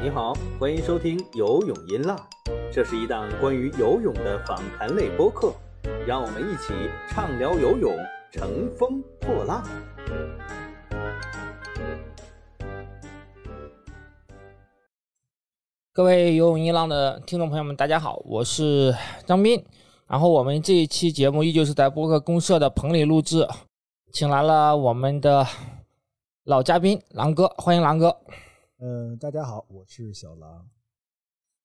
你好，欢迎收听游泳音浪，这是一档关于游泳的访谈类播客，让我们一起畅聊游泳，乘风破浪。各位游泳音浪的听众朋友们，大家好，我是张斌。然后我们这一期节目依旧是在播客公社的棚里录制，请来了我们的老嘉宾狼哥，欢迎狼哥。嗯，大家好，我是小狼。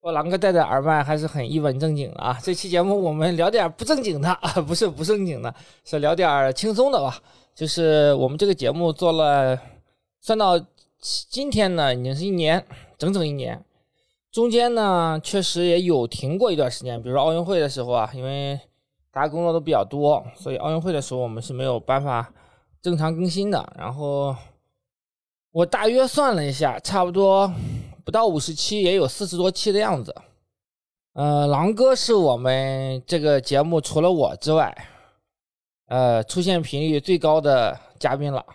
我狼哥戴着耳麦还是很一本正经的啊。这期节目我们聊点不正经的，不是不正经的，是聊点轻松的吧。就是我们这个节目做了，算到今天呢，已经是一年，整整一年。中间呢，确实也有停过一段时间，比如说奥运会的时候啊，因为大家工作都比较多，所以奥运会的时候我们是没有办法正常更新的。然后我大约算了一下，差不多不到五十期，也有四十多期的样子。呃，狼哥是我们这个节目除了我之外，呃，出现频率最高的嘉宾了。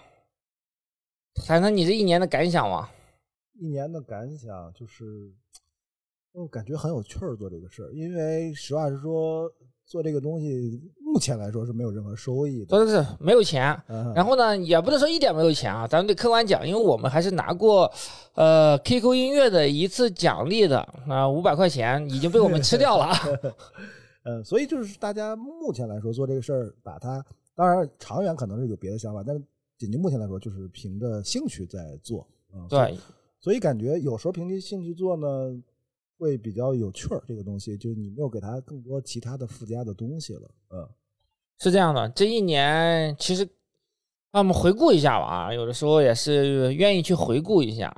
谈谈你这一年的感想吧。一年的感想就是。我感觉很有趣儿做这个事儿，因为实话实说，做这个东西目前来说是没有任何收益的，不是没有钱。然后呢，也不能说一点没有钱啊，咱们得客观讲，因为我们还是拿过呃 QQ 音乐的一次奖励的啊，五百块钱已经被我们吃掉了。呃，所以就是大家目前来说做这个事儿，把它当然长远可能是有别的想法，但是仅就目前来说，就是凭着兴趣在做。对，所以感觉有时候凭着兴趣做呢。会比较有趣儿，这个东西就你没有给他更多其他的附加的东西了，嗯，是这样的。这一年其实，让我们回顾一下吧，啊，有的时候也是愿意去回顾一下。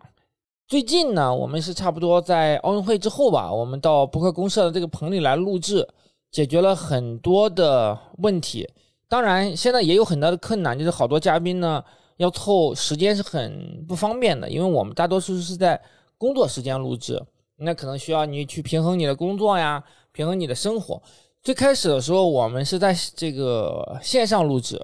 最近呢，我们是差不多在奥运会之后吧，我们到博客公社的这个棚里来录制，解决了很多的问题。当然，现在也有很大的困难，就是好多嘉宾呢要凑时间是很不方便的，因为我们大多数是在工作时间录制。那可能需要你去平衡你的工作呀，平衡你的生活。最开始的时候，我们是在这个线上录制，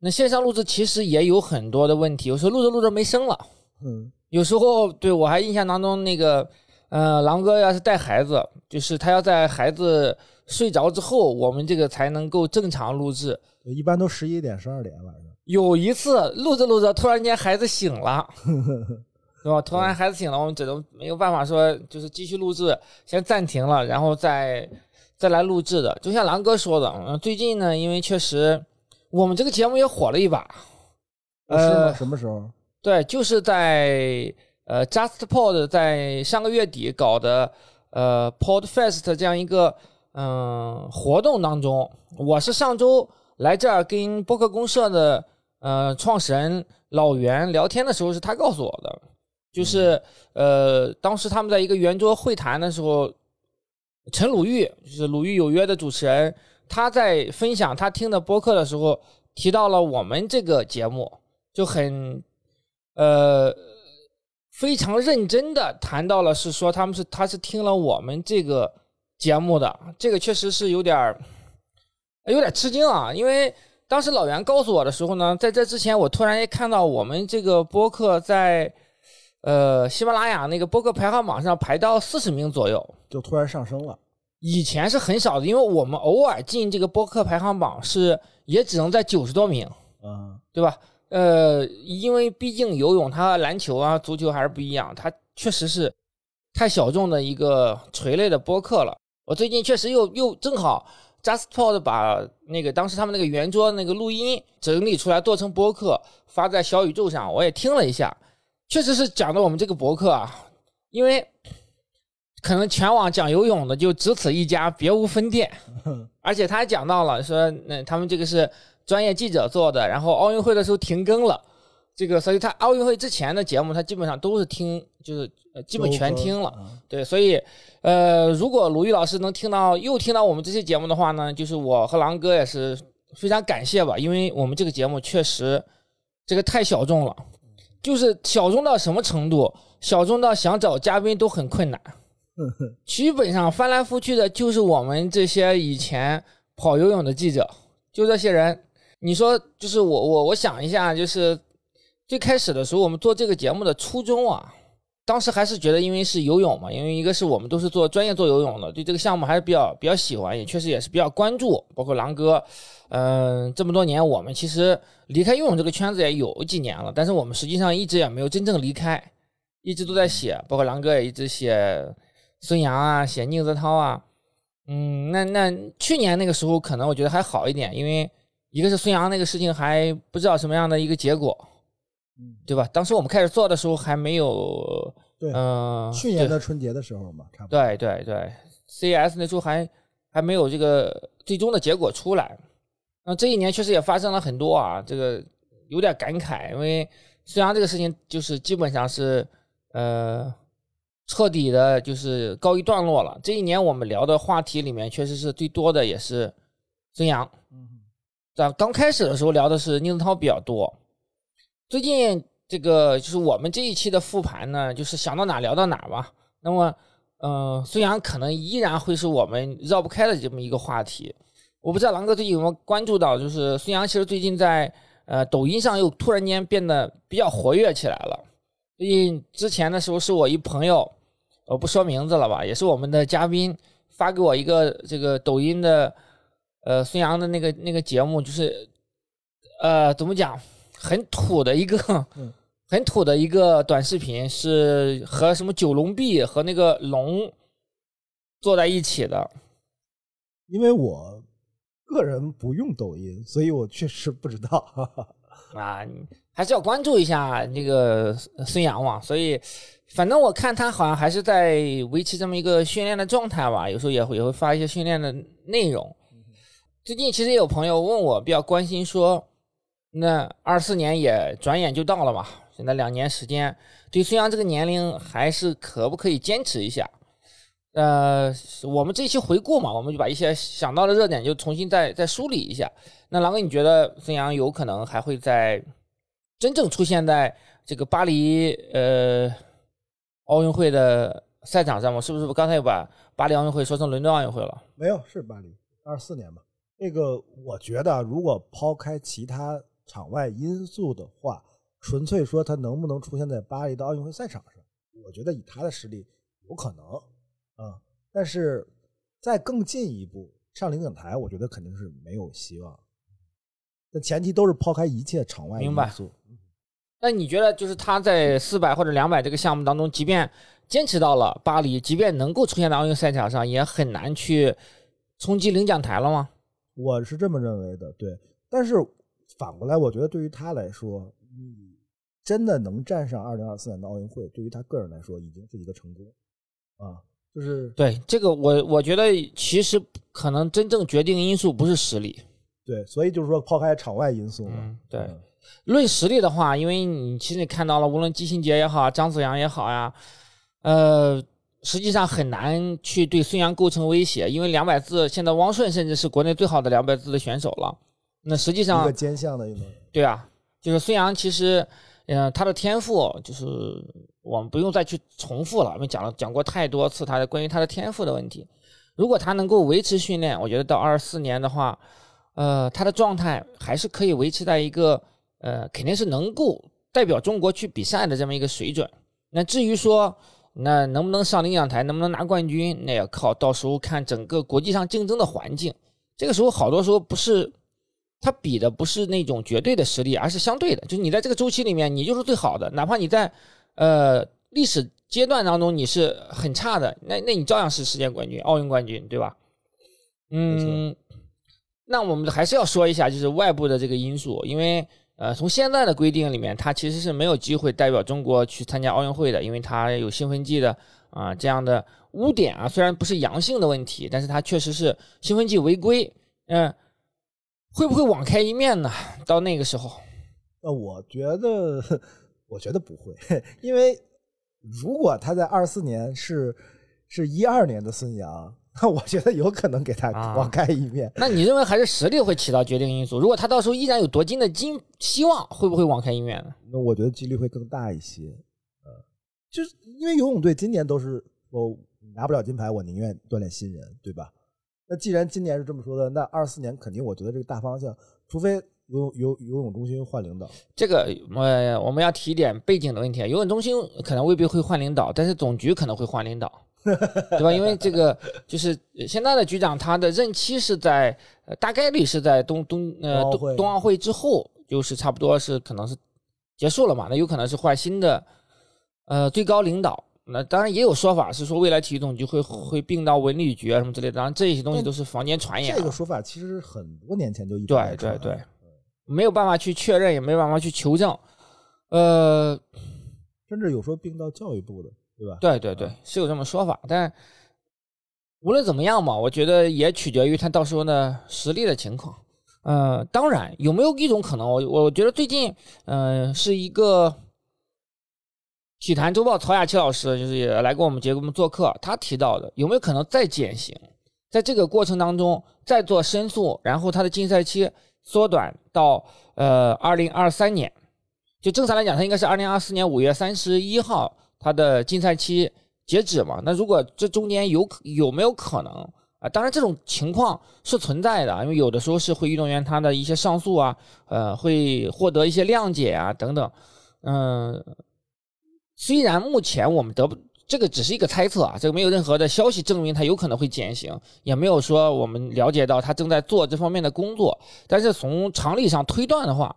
那线上录制其实也有很多的问题，有时候录着录着没声了。嗯，有时候对我还印象当中那个，呃，狼哥要是带孩子，就是他要在孩子睡着之后，我们这个才能够正常录制。一般都十一点、十二点晚上。有一次录着录着，突然间孩子醒了。对吧？突然孩子醒了，我们只能没有办法说，就是继续录制，先暂停了，然后再再来录制的。就像狼哥说的，嗯，最近呢，因为确实我们这个节目也火了一把。呃，什么时候？对，就是在呃，JustPod 在上个月底搞的呃，PodFest 这样一个嗯活动当中，我是上周来这儿跟播客公社的呃创始人老袁聊天的时候，是他告诉我的。就是呃，当时他们在一个圆桌会谈的时候，陈鲁豫就是《鲁豫有约》的主持人，他在分享他听的播客的时候，提到了我们这个节目，就很呃非常认真的谈到了，是说他们是他是听了我们这个节目的，这个确实是有点儿有点吃惊啊，因为当时老袁告诉我的时候呢，在这之前我突然也看到我们这个播客在。呃，喜马拉雅那个播客排行榜上排到四十名左右，就突然上升了。以前是很少的，因为我们偶尔进这个播客排行榜是也只能在九十多名，嗯，对吧？呃，因为毕竟游泳它篮球啊、足球还是不一样，它确实是太小众的一个垂类的播客了。我最近确实又又正好 JustPod 把那个当时他们那个圆桌那个录音整理出来做成播客发在小宇宙上，我也听了一下。确实是讲的我们这个博客啊，因为可能全网讲游泳的就只此一家，别无分店。而且他还讲到了说，那他们这个是专业记者做的，然后奥运会的时候停更了，这个所以他奥运会之前的节目他基本上都是听，就是基本全听了。对，所以呃，如果鲁豫老师能听到又听到我们这期节目的话呢，就是我和狼哥也是非常感谢吧，因为我们这个节目确实这个太小众了。就是小众到什么程度？小众到想找嘉宾都很困难。基本上翻来覆去的就是我们这些以前跑游泳的记者，就这些人。你说就是我我我想一下，就是最开始的时候我们做这个节目的初衷啊。当时还是觉得，因为是游泳嘛，因为一个是我们都是做专业做游泳的，对这个项目还是比较比较喜欢，也确实也是比较关注。包括狼哥，嗯，这么多年我们其实离开游泳这个圈子也有几年了，但是我们实际上一直也没有真正离开，一直都在写。包括狼哥也一直写孙杨啊，写宁泽涛啊。嗯，那那去年那个时候可能我觉得还好一点，因为一个是孙杨那个事情还不知道什么样的一个结果。对吧？当时我们开始做的时候还没有，对，嗯，去年的春节的时候嘛，差不多。对对对，CES 那时候还还没有这个最终的结果出来。那这一年确实也发生了很多啊，这个有点感慨，因为虽然这个事情就是基本上是呃彻底的，就是告一段落了。这一年我们聊的话题里面，确实是最多的也是孙杨。嗯，在刚开始的时候聊的是宁泽涛比较多。最近这个就是我们这一期的复盘呢，就是想到哪聊到哪吧。那么，嗯，孙杨可能依然会是我们绕不开的这么一个话题。我不知道狼哥最近有没有关注到，就是孙杨其实最近在呃抖音上又突然间变得比较活跃起来了。最近之前的时候是我一朋友，我不说名字了吧，也是我们的嘉宾发给我一个这个抖音的呃孙杨的那个那个节目，就是呃怎么讲？很土的一个，很土的一个短视频，是和什么九龙壁和那个龙坐在一起的。因为我个人不用抖音，所以我确实不知道。啊，还是要关注一下那个孙杨嘛。所以，反正我看他好像还是在维持这么一个训练的状态吧。有时候也会也会发一些训练的内容。最近其实也有朋友问我，比较关心说。那二四年也转眼就到了嘛，现在两年时间，对孙杨这个年龄还是可不可以坚持一下？呃，我们这期回顾嘛，我们就把一些想到的热点就重新再再梳理一下。那狼哥，你觉得孙杨有可能还会在真正出现在这个巴黎呃奥运会的赛场上吗？是不是？刚才又把巴黎奥运会说成伦敦奥运会了？没有，是巴黎二四年吧？这个我觉得，如果抛开其他。场外因素的话，纯粹说他能不能出现在巴黎的奥运会赛场上，我觉得以他的实力有可能啊。但是再更进一步上领奖台，我觉得肯定是没有希望。那前提都是抛开一切场外因素。那你觉得，就是他在四百或者两百这个项目当中，即便坚持到了巴黎，即便能够出现在奥运赛场上，也很难去冲击领奖台了吗？我是这么认为的，对。但是。反过来，我觉得对于他来说，你真的能站上二零二四年的奥运会，对于他个人来说已经是一个成功啊！就是对这个，我我觉得其实可能真正决定因素不是实力，对，所以就是说抛开场外因素嘛，对，论实力的话，因为你其实你看到了，无论季新杰也好，张子阳也好呀，呃，实际上很难去对孙杨构成威胁，因为两百字现在汪顺甚至是国内最好的两百字的选手了。那实际上，一个兼项的运动员，对啊，就是孙杨，其实，嗯，他的天赋就是我们不用再去重复了，因为讲了讲过太多次他的关于他的天赋的问题。如果他能够维持训练，我觉得到二四年的话，呃，他的状态还是可以维持在一个呃，肯定是能够代表中国去比赛的这么一个水准。那至于说那能不能上领奖台，能不能拿冠军，那要靠到时候看整个国际上竞争的环境。这个时候好多时候不是。他比的不是那种绝对的实力，而是相对的。就是你在这个周期里面，你就是最好的。哪怕你在呃历史阶段当中你是很差的，那那你照样是世界冠军、奥运冠军，对吧？嗯，那我们还是要说一下，就是外部的这个因素，因为呃，从现在的规定里面，他其实是没有机会代表中国去参加奥运会的，因为他有兴奋剂的啊这样的污点啊，虽然不是阳性的问题，但是他确实是兴奋剂违规，嗯。会不会网开一面呢？到那个时候，呃，我觉得，我觉得不会，因为如果他在二四年是是一二年的孙杨，那 我觉得有可能给他网开一面。那你认为还是实力会起到决定因素？如果他到时候依然有夺金的金希望，会不会网开一面呢？那我觉得几率会更大一些。呃，就是因为游泳队今年都是我拿不了金牌，我宁愿锻炼新人，对吧？那既然今年是这么说的，那二四年肯定，我觉得这个大方向，除非游游游泳中心换领导。这个呃，我们要提点背景的问题。游泳中心可能未必会换领导，但是总局可能会换领导，对吧？因为这个就是现在的局长，他的任期是在大概率是在冬冬呃冬冬奥会之后，就是差不多是可能是结束了嘛。那有可能是换新的呃最高领导。那当然也有说法是说未来体育总局会会并到文旅局啊什么之类的，当然这些东西都是坊间传言。这个说法其实很多年前就一对对对，没有办法去确认，也没有办法去求证。呃，甚至有说并到教育部的，对吧？对对对，是有这么说法。但无论怎么样嘛，我觉得也取决于他到时候的实力的情况。呃，当然有没有一种可能，我我觉得最近嗯是一个。体坛周报曹雅琪老师就是也来过我们节目做客，他提到的有没有可能再减刑，在这个过程当中再做申诉，然后他的禁赛期缩短到呃二零二三年，就正常来讲，他应该是二零二四年五月三十一号他的禁赛期截止嘛？那如果这中间有有没有可能啊？当然这种情况是存在的，因为有的时候是会运动员他的一些上诉啊，呃会获得一些谅解啊等等，嗯。虽然目前我们得不这个只是一个猜测啊，这个没有任何的消息证明他有可能会减刑，也没有说我们了解到他正在做这方面的工作。但是从常理上推断的话，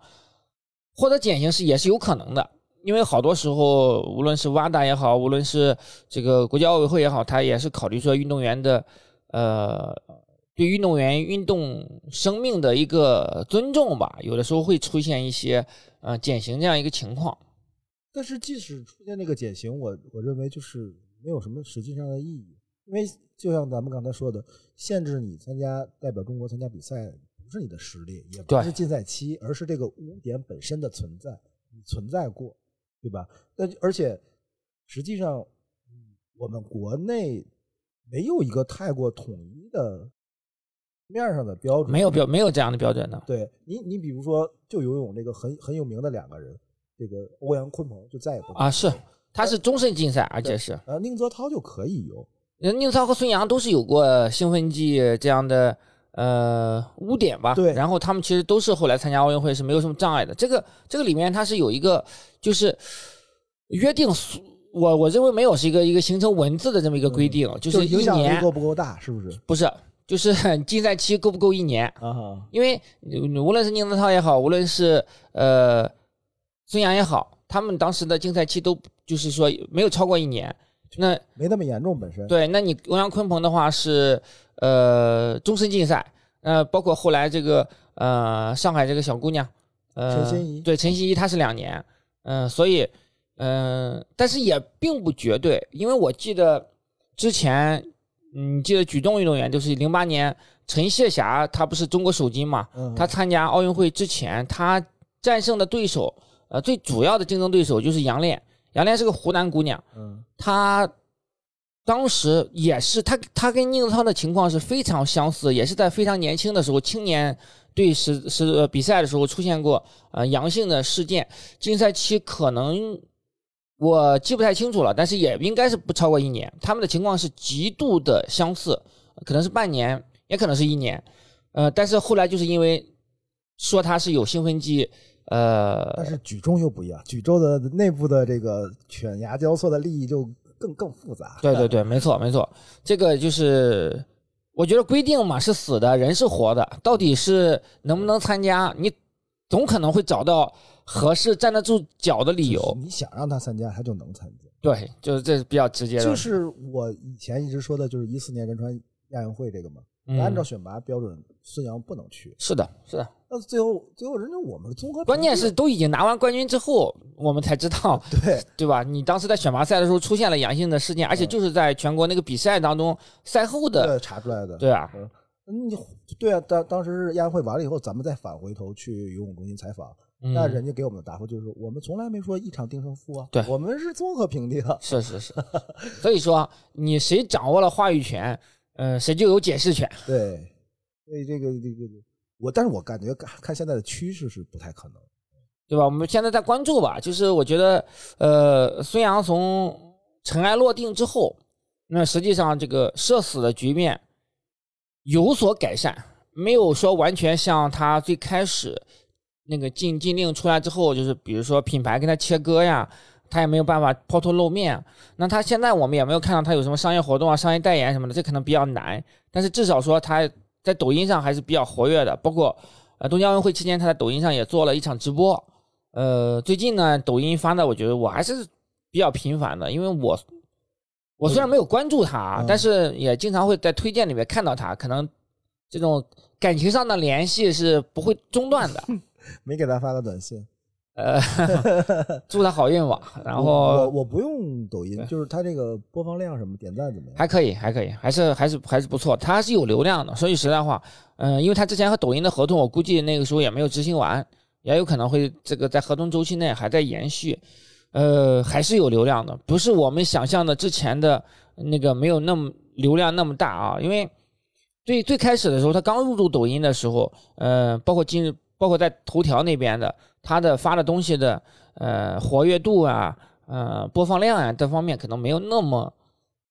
获得减刑是也是有可能的，因为好多时候无论是 WADA 也好，无论是这个国际奥委会也好，他也是考虑说运动员的呃对运动员运动生命的一个尊重吧，有的时候会出现一些呃减刑这样一个情况。但是，即使出现那个减刑，我我认为就是没有什么实际上的意义，因为就像咱们刚才说的，限制你参加代表中国参加比赛，不是你的实力，也不是禁赛期，而是这个污点本身的存在，你存在过，对吧？那而且实际上，我们国内没有一个太过统一的面上的标准，没有标没有这样的标准的。对你，你比如说，就游泳这个很很有名的两个人。这个欧阳坤鹏就再也不啊，是他是终身禁赛，而且是呃宁泽涛就可以有，宁泽涛和孙杨都是有过兴奋剂这样的呃污点吧？对，然后他们其实都是后来参加奥运会是没有什么障碍的。这个这个里面它是有一个就是约定，我我认为没有是一个一个形成文字的这么一个规定，就是一年够不够大，是不是？不是，就是 禁赛期够不够一年啊？因为无论是宁泽涛也好，无论是呃。孙杨也好，他们当时的竞赛期都就是说没有超过一年，那没那么严重本身。对，那你欧阳坤鹏的话是呃终身禁赛，呃，包括后来这个呃上海这个小姑娘，呃陈欣怡，对陈欣怡她是两年，嗯，所以嗯，但是也并不绝对，因为我记得之前嗯记得举重运动员就是零八年陈谢霞她不是中国首金嘛，她参加奥运会之前她战胜的对手。呃，最主要的竞争对手就是杨炼，杨炼是个湖南姑娘，嗯，她当时也是，她她跟宁泽涛的情况是非常相似，也是在非常年轻的时候，青年队是是比赛的时候出现过呃阳性的事件，禁赛期可能我记不太清楚了，但是也应该是不超过一年，他们的情况是极度的相似，可能是半年，也可能是一年，呃，但是后来就是因为说他是有兴奋剂。呃，但是举重又不一样，举重的内部的这个犬牙交错的利益就更更复杂。对对对，没错没错，这个就是我觉得规定嘛是死的，人是活的，到底是能不能参加，你总可能会找到合适站得住脚的理由。你想让他参加，他就能参加。对，就是这是比较直接的。就是我以前一直说的，就是一四年仁川亚运会这个嘛，按照选拔标准，孙杨不能去。是的，是的。那最后，最后人家我们综合，关键是都已经拿完冠军之后，我们才知道，对对吧？你当时在选拔赛的时候出现了阳性的事件，而且就是在全国那个比赛当中赛后的查出来的，对啊，你对啊，当当时亚运会完了以后，咱们再返回头去游泳中心采访，那人家给我们的答复就是，我们从来没说一场定胜负啊，对，我们是综合评定，是是是，所以说你谁掌握了话语权，嗯，谁就有解释权，对，所以这个这个。我但是我感觉看现在的趋势是不太可能，对吧？我们现在在关注吧，就是我觉得，呃，孙杨从尘埃落定之后，那实际上这个社死的局面有所改善，没有说完全像他最开始那个禁禁令出来之后，就是比如说品牌跟他切割呀，他也没有办法抛头露面。那他现在我们也没有看到他有什么商业活动啊、商业代言什么的，这可能比较难。但是至少说他在抖音上还是比较活跃的，包括呃东京奥运会期间他在抖音上也做了一场直播。呃，最近呢，抖音发的我觉得我还是比较频繁的，因为我我虽然没有关注他，但是也经常会在推荐里面看到他，可能这种感情上的联系是不会中断的。没给他发个短信，呃，祝他好运吧。然后我我不用抖音，就是他这个播放量什么点赞怎么样？还可以，还可以，还是还是还是不错。他是有流量的。说句实在话，嗯，因为他之前和抖音的合同，我估计那个时候也没有执行完。也有可能会这个在合同周期内还在延续，呃，还是有流量的，不是我们想象的之前的那个没有那么流量那么大啊。因为最最开始的时候，他刚入驻抖音的时候，呃，包括今日，包括在头条那边的，他的发的东西的呃活跃度啊，呃播放量啊，这方面可能没有那么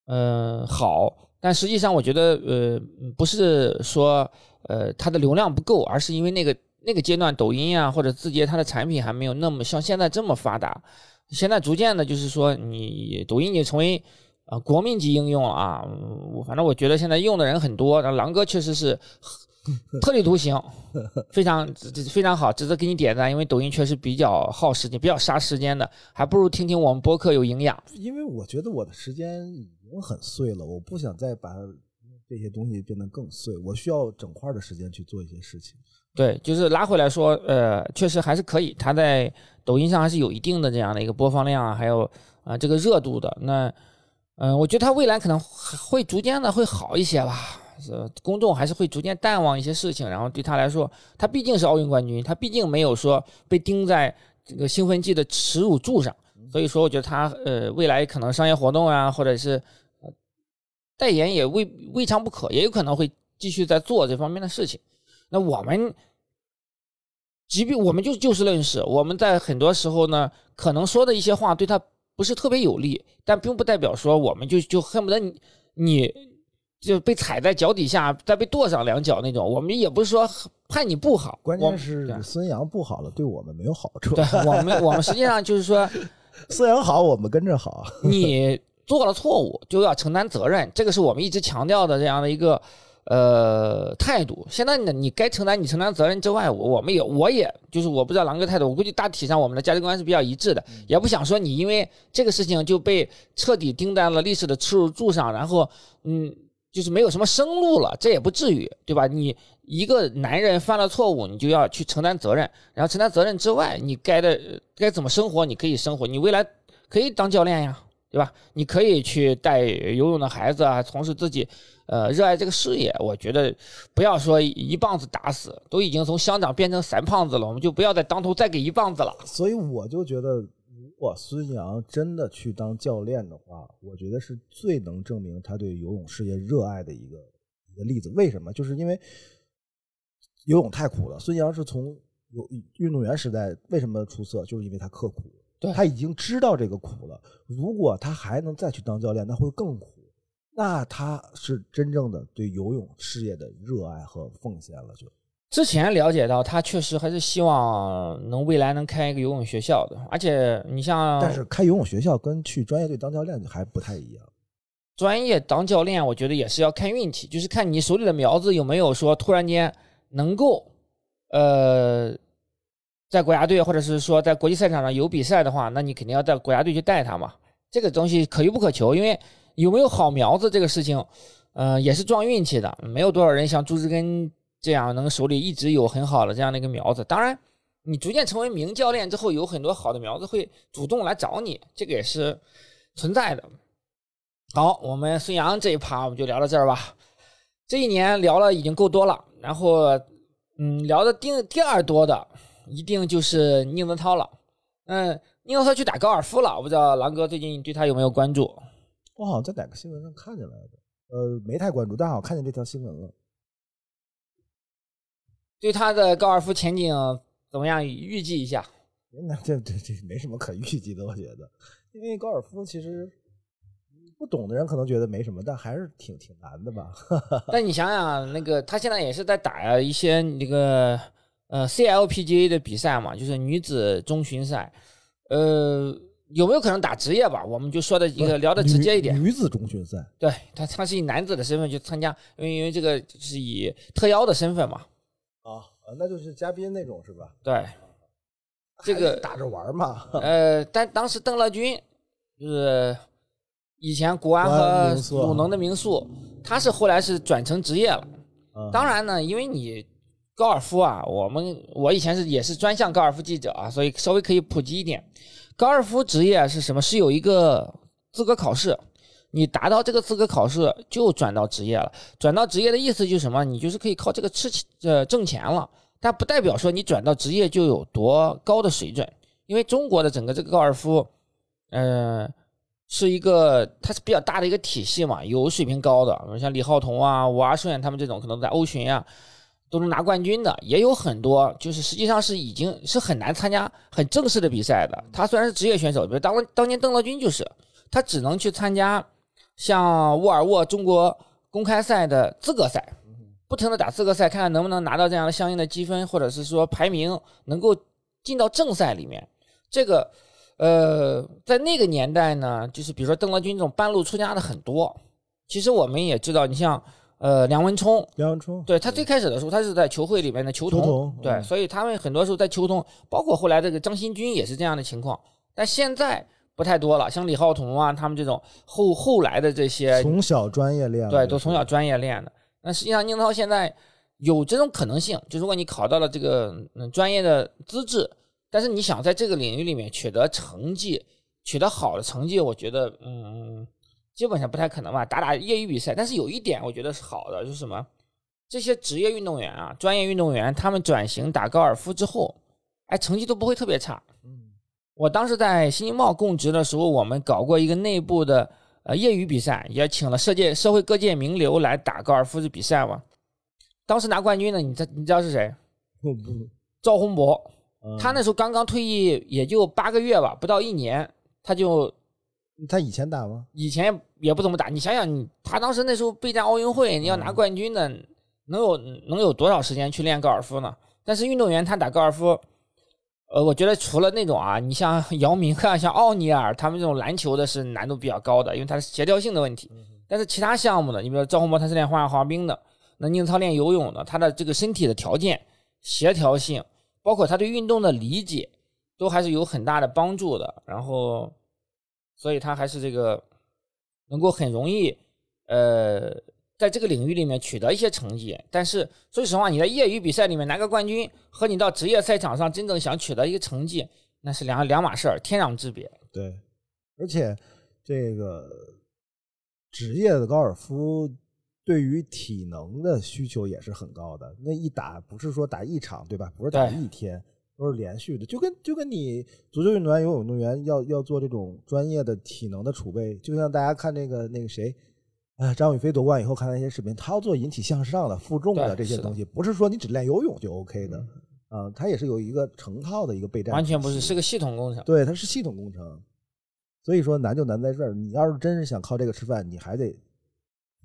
呃好。但实际上，我觉得呃不是说呃它的流量不够，而是因为那个。那个阶段，抖音啊或者字节，它的产品还没有那么像现在这么发达。现在逐渐的，就是说，你抖音已经成为呃国民级应用了啊。反正我觉得现在用的人很多。然后狼哥确实是 特立独行，非常非常好，值得给你点赞。因为抖音确实比较耗时间，比较杀时间的，还不如听听我们播客有营养。因为我觉得我的时间已经很碎了，我不想再把这些东西变得更碎。我需要整块的时间去做一些事情。对，就是拉回来说，呃，确实还是可以。它在抖音上还是有一定的这样的一个播放量啊，还有啊这个热度的。那，嗯，我觉得它未来可能会逐渐的会好一些吧。是公众还是会逐渐淡忘一些事情，然后对他来说，他毕竟是奥运冠军，他毕竟没有说被钉在这个兴奋剂的耻辱柱上。所以说，我觉得他呃未来可能商业活动啊，或者是代言也未未尝不可，也有可能会继续在做这方面的事情。那我们，即便我们就就事论事，我们在很多时候呢，可能说的一些话对他不是特别有利，但并不代表说我们就就恨不得你你就被踩在脚底下，再被跺上两脚那种。我们也不是说判你不好，关键是孙杨不好了，对我们没有好处。对我们，我们实际上就是说，孙杨好，我们跟着好。你做了错误就要承担责任，这个是我们一直强调的这样的一个。呃，态度。现在呢，你该承担你承担责任之外，我我们也我也就是我不知道狼哥态度，我估计大体上我们的价值观是比较一致的，也不想说你因为这个事情就被彻底钉在了历史的耻辱柱上，然后嗯，就是没有什么生路了，这也不至于，对吧？你一个男人犯了错误，你就要去承担责任，然后承担责任之外，你该的该怎么生活，你可以生活，你未来可以当教练呀，对吧？你可以去带游泳的孩子啊，从事自己。呃，热爱这个事业，我觉得不要说一棒子打死，都已经从乡长变成三胖子了，我们就不要再当头再给一棒子了。所以我就觉得，果孙杨真的去当教练的话，我觉得是最能证明他对游泳事业热爱的一个一个例子。为什么？就是因为游泳太苦了。孙杨是从游运动员时代为什么出色，就是因为他刻苦，他已经知道这个苦了。如果他还能再去当教练，那会更苦。那他是真正的对游泳事业的热爱和奉献了。就之前了解到，他确实还是希望能未来能开一个游泳学校的。而且你像，但是开游泳学校跟去专业队当教练还不太一样。专业当教练，我觉得也是要看运气，就是看你手里的苗子有没有说突然间能够，呃，在国家队或者是说在国际赛场上有比赛的话，那你肯定要在国家队去带他嘛。这个东西可遇不可求，因为。有没有好苗子这个事情，呃，也是撞运气的。没有多少人像朱志根这样能手里一直有很好的这样的一个苗子。当然，你逐渐成为名教练之后，有很多好的苗子会主动来找你，这个也是存在的。好，我们孙杨这一趴我们就聊到这儿吧。这一年聊了已经够多了，然后嗯，聊的第第二多的一定就是宁泽涛了。嗯，宁泽涛去打高尔夫了，我不知道狼哥最近对他有没有关注。我好像在哪个新闻上看见来的，呃，没太关注，但好像看见这条新闻了。对他的高尔夫前景怎么样？预计一下？那这这这没什么可预计的，我觉得，因为高尔夫其实不懂的人可能觉得没什么，但还是挺挺难的吧。但你想想，那个他现在也是在打一些那个呃 CLPGA 的比赛嘛，就是女子中巡赛，呃，有没有可能打职业吧？我们就说的一个聊的直接一点，女子中巡赛，对他他是以男子的身份去参加，因为因为这个是以特邀的身份嘛。啊，那就是嘉宾那种是吧？对，这个打着玩嘛。呃，但当时邓乐军就是以前国安和鲁能的名宿，他是后来是转成职业了。当然呢，因为你高尔夫啊，我们我以前是也是专项高尔夫记者啊，所以稍微可以普及一点。高尔夫职业是什么？是有一个资格考试，你达到这个资格考试就转到职业了。转到职业的意思就是什么？你就是可以靠这个吃呃挣钱了。但不代表说你转到职业就有多高的水准，因为中国的整个这个高尔夫，嗯。是一个，它是比较大的一个体系嘛，有水平高的，比如像李浩彤啊、吴阿顺他们这种，可能在欧巡啊都能拿冠军的，也有很多，就是实际上是已经是很难参加很正式的比赛的。他虽然是职业选手，比如当当年邓乐军就是，他只能去参加像沃尔沃中国公开赛的资格赛，不停的打资格赛，看看能不能拿到这样的相应的积分，或者是说排名能够进到正赛里面，这个。呃，在那个年代呢，就是比如说邓乐军这种半路出家的很多。其实我们也知道，你像呃梁文冲，梁文冲，对他最开始的时候，他是在球会里面的球童，对，所以他们很多时候在球童，包括后来这个张新军也是这样的情况。但现在不太多了，像李浩彤啊，他们这种后后来的这些从小专业练，对，都从小专业练的。那实际上宁涛现在有这种可能性，就如果你考到了这个嗯专业的资质。但是你想在这个领域里面取得成绩，取得好的成绩，我觉得，嗯，基本上不太可能吧。打打业余比赛，但是有一点我觉得是好的，就是什么？这些职业运动员啊，专业运动员，他们转型打高尔夫之后，哎，成绩都不会特别差。嗯，我当时在新京报供职的时候，我们搞过一个内部的呃业余比赛，也请了世界社会各界名流来打高尔夫的比赛嘛。当时拿冠军的，你知你知道是谁？赵宏博。他那时候刚刚退役，也就八个月吧，不到一年，他就，他以前打吗？以前也不怎么打。你想想，你他当时那时候备战奥运会，你要拿冠军的，能有能有多少时间去练高尔夫呢？但是运动员他打高尔夫，呃，我觉得除了那种啊，你像 姚明啊，像奥尼尔他们这种篮球的是难度比较高的，因为它是协调性的问题。但是其他项目的，你比如说赵宏博他是练花样滑冰的，那宁超练游泳的，他的这个身体的条件、协调性。包括他对运动的理解，都还是有很大的帮助的。然后，所以他还是这个能够很容易，呃，在这个领域里面取得一些成绩。但是说实话，你在业余比赛里面拿个冠军，和你到职业赛场上真正想取得一个成绩，那是两两码事儿，天壤之别。对，而且这个职业的高尔夫。对于体能的需求也是很高的。那一打不是说打一场，对吧？不是打一天，都是连续的。就跟就跟你足球运动员、游泳运动员要要做这种专业的体能的储备，就像大家看那个那个谁，哎，张雨霏夺冠以后看那些视频，他要做引体向上的、负重的这些东西，不是说你只练游泳就 OK 的啊，他也是有一个成套的一个备战。完全不是，是个系统工程。对，它是系统工程。所以说难就难在这儿，你要是真是想靠这个吃饭，你还得。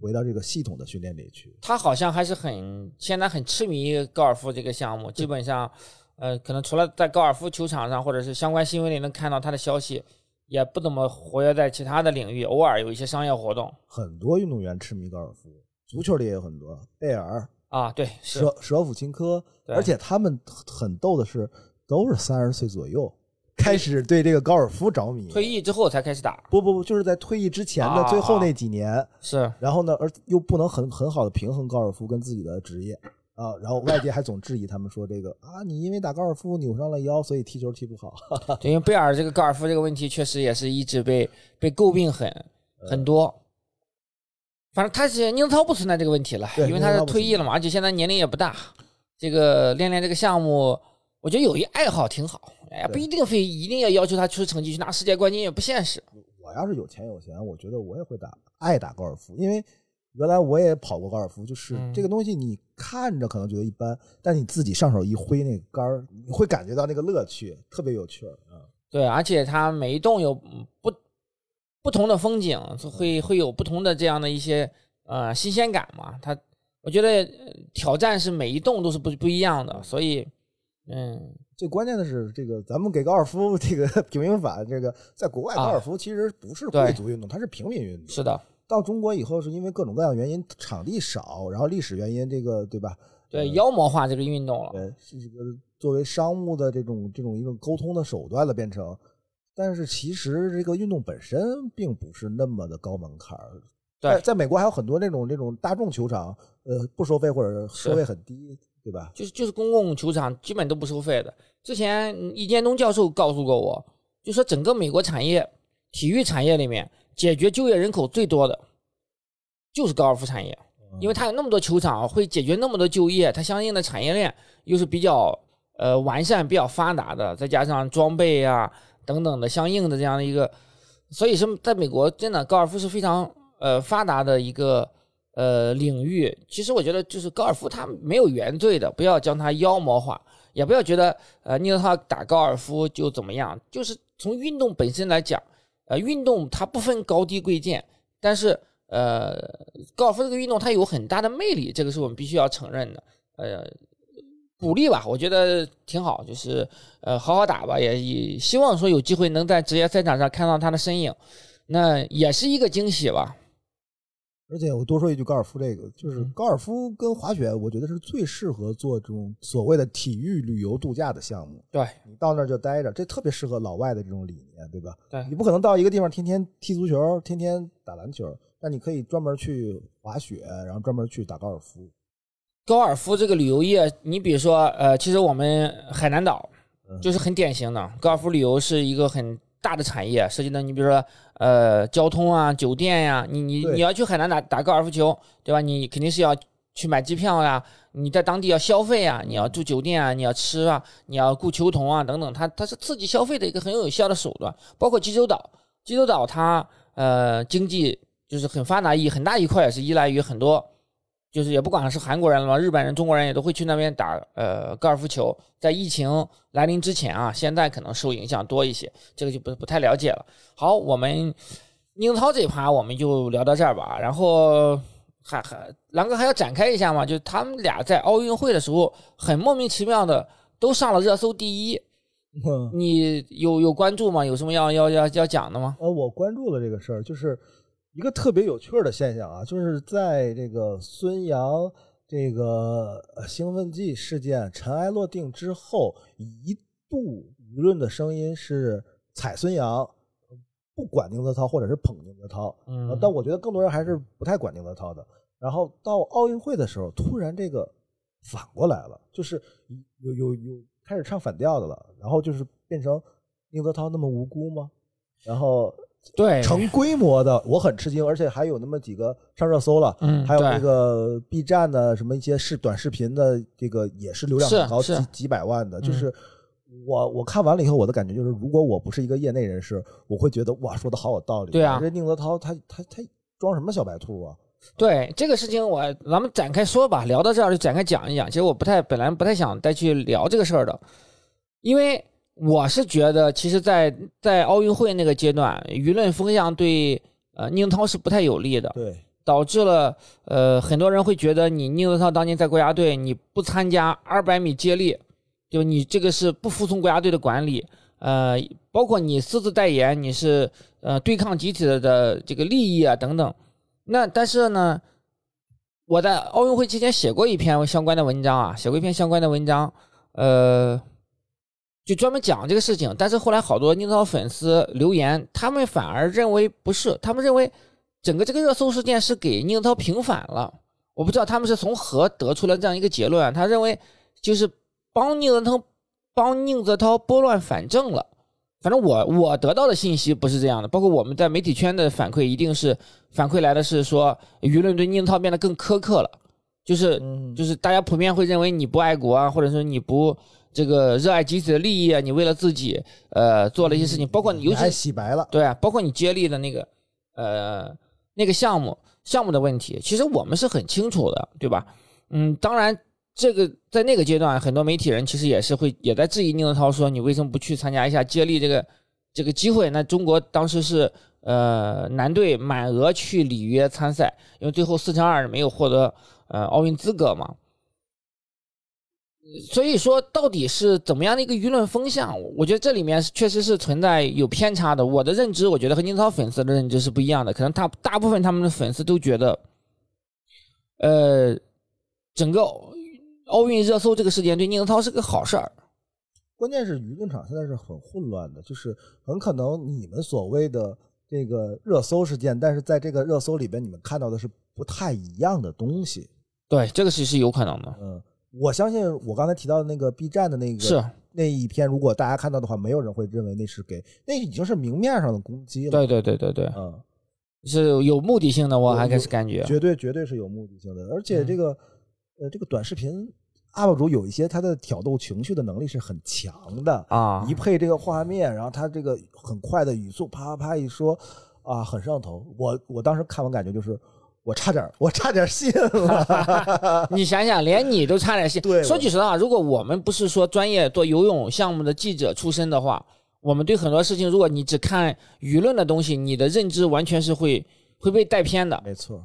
回到这个系统的训练里去，他好像还是很现在很痴迷高尔夫这个项目，基本上，呃，可能除了在高尔夫球场上或者是相关新闻里能看到他的消息，也不怎么活跃在其他的领域，偶尔有一些商业活动。很多运动员痴迷高尔夫，足球里也有很多，贝尔啊，对，舍舍甫琴科，而且他们很逗的是，都是三十岁左右。开始对这个高尔夫着迷，退役之后才开始打。不不不，就是在退役之前的最后那几年。是。然后呢，而又不能很很好的平衡高尔夫跟自己的职业啊。然后外界还总质疑他们说这个啊，你因为打高尔夫扭伤了腰，所以踢球踢不好。对，因为贝尔这个高尔夫这个问题确实也是一直被被诟病很很多。反正他是宁涛不存在这个问题了，因为他是退役了嘛，而且现在年龄也不大。这个练练这个项目，我觉得有一爱好挺好。哎呀，不一定非一定要要求他出成绩去拿世界冠军也不现实。我要是有钱有闲，我觉得我也会打，爱打高尔夫。因为原来我也跑过高尔夫，就是这个东西你看着可能觉得一般，但你自己上手一挥那杆儿，你会感觉到那个乐趣，特别有趣啊。对，而且它每一栋有不不同的风景，会会有不同的这样的一些呃新鲜感嘛。它我觉得挑战是每一栋都是不不一样的，所以。嗯，最关键的是这个，咱们给高尔夫这个 平民法，这个在国外高尔夫其实不是贵族运动，它是平民运动。是的，到中国以后是因为各种各样原因，场地少，然后历史原因，这个对吧？对，妖魔化这个运动了。对，是这个作为商务的这种这种一种沟通的手段了，变成。但是其实这个运动本身并不是那么的高门槛儿。在在美国还有很多那种那种大众球场，呃，不收费或者收费很低，对吧？就是就是公共球场基本都不收费的。之前易建东教授告诉过我，就说整个美国产业体育产业里面，解决就业人口最多的就是高尔夫产业，因为它有那么多球场，会解决那么多就业，它相应的产业链又是比较呃完善、比较发达的，再加上装备啊等等的相应的这样的一个，所以说在美国真的高尔夫是非常。呃，发达的一个呃领域，其实我觉得就是高尔夫，它没有原罪的，不要将它妖魔化，也不要觉得呃你让他打高尔夫就怎么样。就是从运动本身来讲，呃，运动它不分高低贵贱，但是呃，高尔夫这个运动它有很大的魅力，这个是我们必须要承认的。呃，鼓励吧，我觉得挺好，就是呃好好打吧，也也希望说有机会能在职业赛场上看到他的身影，那也是一个惊喜吧。而且我多说一句，高尔夫这个就是高尔夫跟滑雪，我觉得是最适合做这种所谓的体育旅游度假的项目。对你到那儿就待着，这特别适合老外的这种理念，对吧？对你不可能到一个地方天天踢足球，天天打篮球，那你可以专门去滑雪，然后专门去打高尔夫。高尔夫这个旅游业，你比如说，呃，其实我们海南岛就是很典型的高尔夫旅游是一个很。大的产业涉及到你，比如说，呃，交通啊，酒店呀，你你你要去海南打打高尔夫球，对吧？你肯定是要去买机票呀，你在当地要消费啊，你要住酒店啊，你要吃啊，你要雇球童啊，等等，它它是刺激消费的一个很有效的手段。包括济州岛，济州岛它呃经济就是很发达一很大一块也是依赖于很多。就是也不管是韩国人了嘛，日本人、中国人也都会去那边打呃高尔夫球。在疫情来临之前啊，现在可能受影响多一些，这个就不不太了解了。好，我们宁涛这一趴我们就聊到这儿吧。然后还还狼哥还要展开一下嘛？就他们俩在奥运会的时候很莫名其妙的都上了热搜第一，你有有关注吗？有什么要要要要讲的吗？呃，我关注了这个事儿，就是。一个特别有趣的现象啊，就是在这个孙杨这个兴奋剂事件尘埃落定之后，一度舆论的声音是踩孙杨，不管宁泽涛或者是捧宁泽涛。嗯，但我觉得更多人还是不太管宁泽涛的。然后到奥运会的时候，突然这个反过来了，就是有有有开始唱反调的了。然后就是变成宁泽涛那么无辜吗？然后。对，成规模的，我很吃惊，而且还有那么几个上热搜了，嗯，还有那个 B 站的什么一些视短视频的，这个也是流量很高，几几百万的。就是我我看完了以后，我的感觉就是，如果我不是一个业内人士，我会觉得哇，说的好有道理。对啊，这宁泽涛他他他装什么小白兔啊？对这个事情，我咱们展开说吧，聊到这儿就展开讲一讲。其实我不太本来不太想再去聊这个事儿的，因为。我是觉得，其实，在在奥运会那个阶段，舆论风向对呃宁泽涛是不太有利的，对，导致了呃很多人会觉得你宁泽涛当年在国家队你不参加二百米接力，就你这个是不服从国家队的管理，呃，包括你私自代言，你是呃对抗集体的的这个利益啊等等。那但是呢，我在奥运会期间写过一篇相关的文章啊，写过一篇相关的文章，呃。就专门讲这个事情，但是后来好多宁泽涛粉丝留言，他们反而认为不是，他们认为整个这个热搜事件是给宁泽涛平反了。我不知道他们是从何得出了这样一个结论，他认为就是帮宁泽涛帮宁泽涛拨乱反正了。反正我我得到的信息不是这样的，包括我们在媒体圈的反馈，一定是反馈来的是说舆论对宁泽涛变得更苛刻了，就是就是大家普遍会认为你不爱国啊，或者说你不。这个热爱集体的利益啊，你为了自己，呃，做了一些事情，包括你尤其洗白了，对啊，包括你接力的那个，呃，那个项目项目的问题，其实我们是很清楚的，对吧？嗯，当然，这个在那个阶段，很多媒体人其实也是会也在质疑宁泽涛，说你为什么不去参加一下接力这个这个机会？那中国当时是呃男队满额去里约参赛，因为最后四乘二没有获得呃奥运资格嘛。所以说，到底是怎么样的一个舆论风向？我觉得这里面确实是存在有偏差的。我的认知，我觉得和宁涛粉丝的认知是不一样的。可能他大部分他们的粉丝都觉得，呃，整个奥运热搜这个事件对宁泽涛是个好事儿。关键是舆论场现在是很混乱的，就是很可能你们所谓的这个热搜事件，但是在这个热搜里边，你们看到的是不太一样的东西。对，这个是是有可能的。嗯。我相信我刚才提到的那个 B 站的那个是那一篇，如果大家看到的话，没有人会认为那是给那已经是明面上的攻击了。对对对对对，嗯，是有目的性的，我还是感觉绝对绝对是有目的性的。而且这个呃，这个短视频 UP 主有一些他的挑逗情绪的能力是很强的啊，一配这个画面，然后他这个很快的语速啪啪啪一说啊，很上头。我我当时看完感觉就是。我差点，我差点信了。你想想，连你都差点信。对，说句实话，如果我们不是说专业做游泳项目的记者出身的话，我们对很多事情，如果你只看舆论的东西，你的认知完全是会会被带偏的。没错。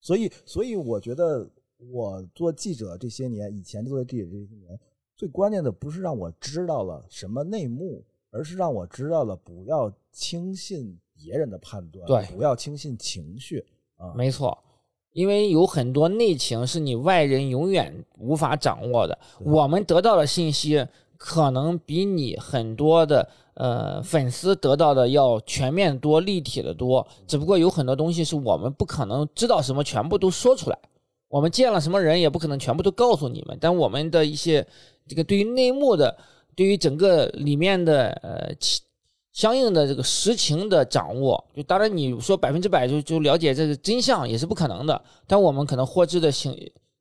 所以，所以我觉得我做记者这些年，以前做记者这些年，最关键的不是让我知道了什么内幕，而是让我知道了不要轻信别人的判断，对，不要轻信情绪。没错，因为有很多内情是你外人永远无法掌握的。我们得到的信息可能比你很多的呃粉丝得到的要全面多、立体的多。只不过有很多东西是我们不可能知道什么全部都说出来，我们见了什么人也不可能全部都告诉你们。但我们的一些这个对于内幕的，对于整个里面的呃。相应的这个实情的掌握，就当然你说百分之百就就了解这个真相也是不可能的，但我们可能获知的信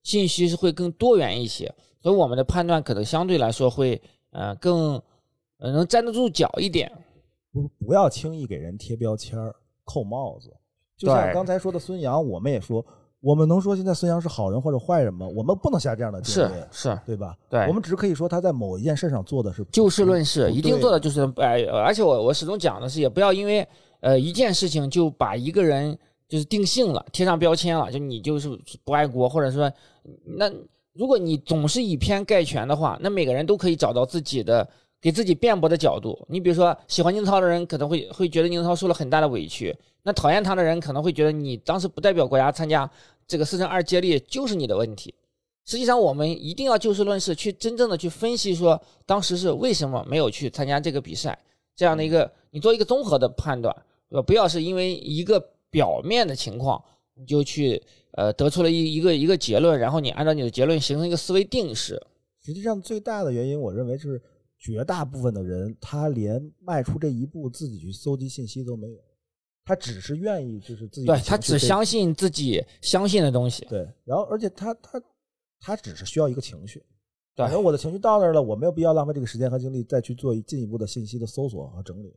信息是会更多元一些，所以我们的判断可能相对来说会呃更呃能站得住脚一点。不不要轻易给人贴标签扣帽子，就像刚才说的孙杨，我们也说。我们能说现在孙杨是好人或者坏人吗？我们不能下这样的定论，是是，对吧？对，我们只是可以说他在某一件事上做的是就事论事，一定做的就是哎，而且我我始终讲的是，也不要因为呃一件事情就把一个人就是定性了，贴上标签了，就你就是不爱国，或者说那如果你总是以偏概全的话，那每个人都可以找到自己的给自己辩驳的角度。你比如说喜欢宁涛的人可能会会觉得宁涛受了很大的委屈。那讨厌他的人可能会觉得你当时不代表国家参加这个四乘二接力就是你的问题。实际上，我们一定要就事论事，去真正的去分析说当时是为什么没有去参加这个比赛，这样的一个你做一个综合的判断，对吧？不要是因为一个表面的情况你就去呃得出了一一个一个结论，然后你按照你的结论形成一个思维定式。实际上，最大的原因，我认为是绝大部分的人他连迈出这一步自己去搜集信息都没有。他只是愿意，就是自己对他只相信自己相信的东西。对，然后而且他他他只是需要一个情绪，反正我的情绪到那儿了，我没有必要浪费这个时间和精力再去做进一步的信息的搜索和整理。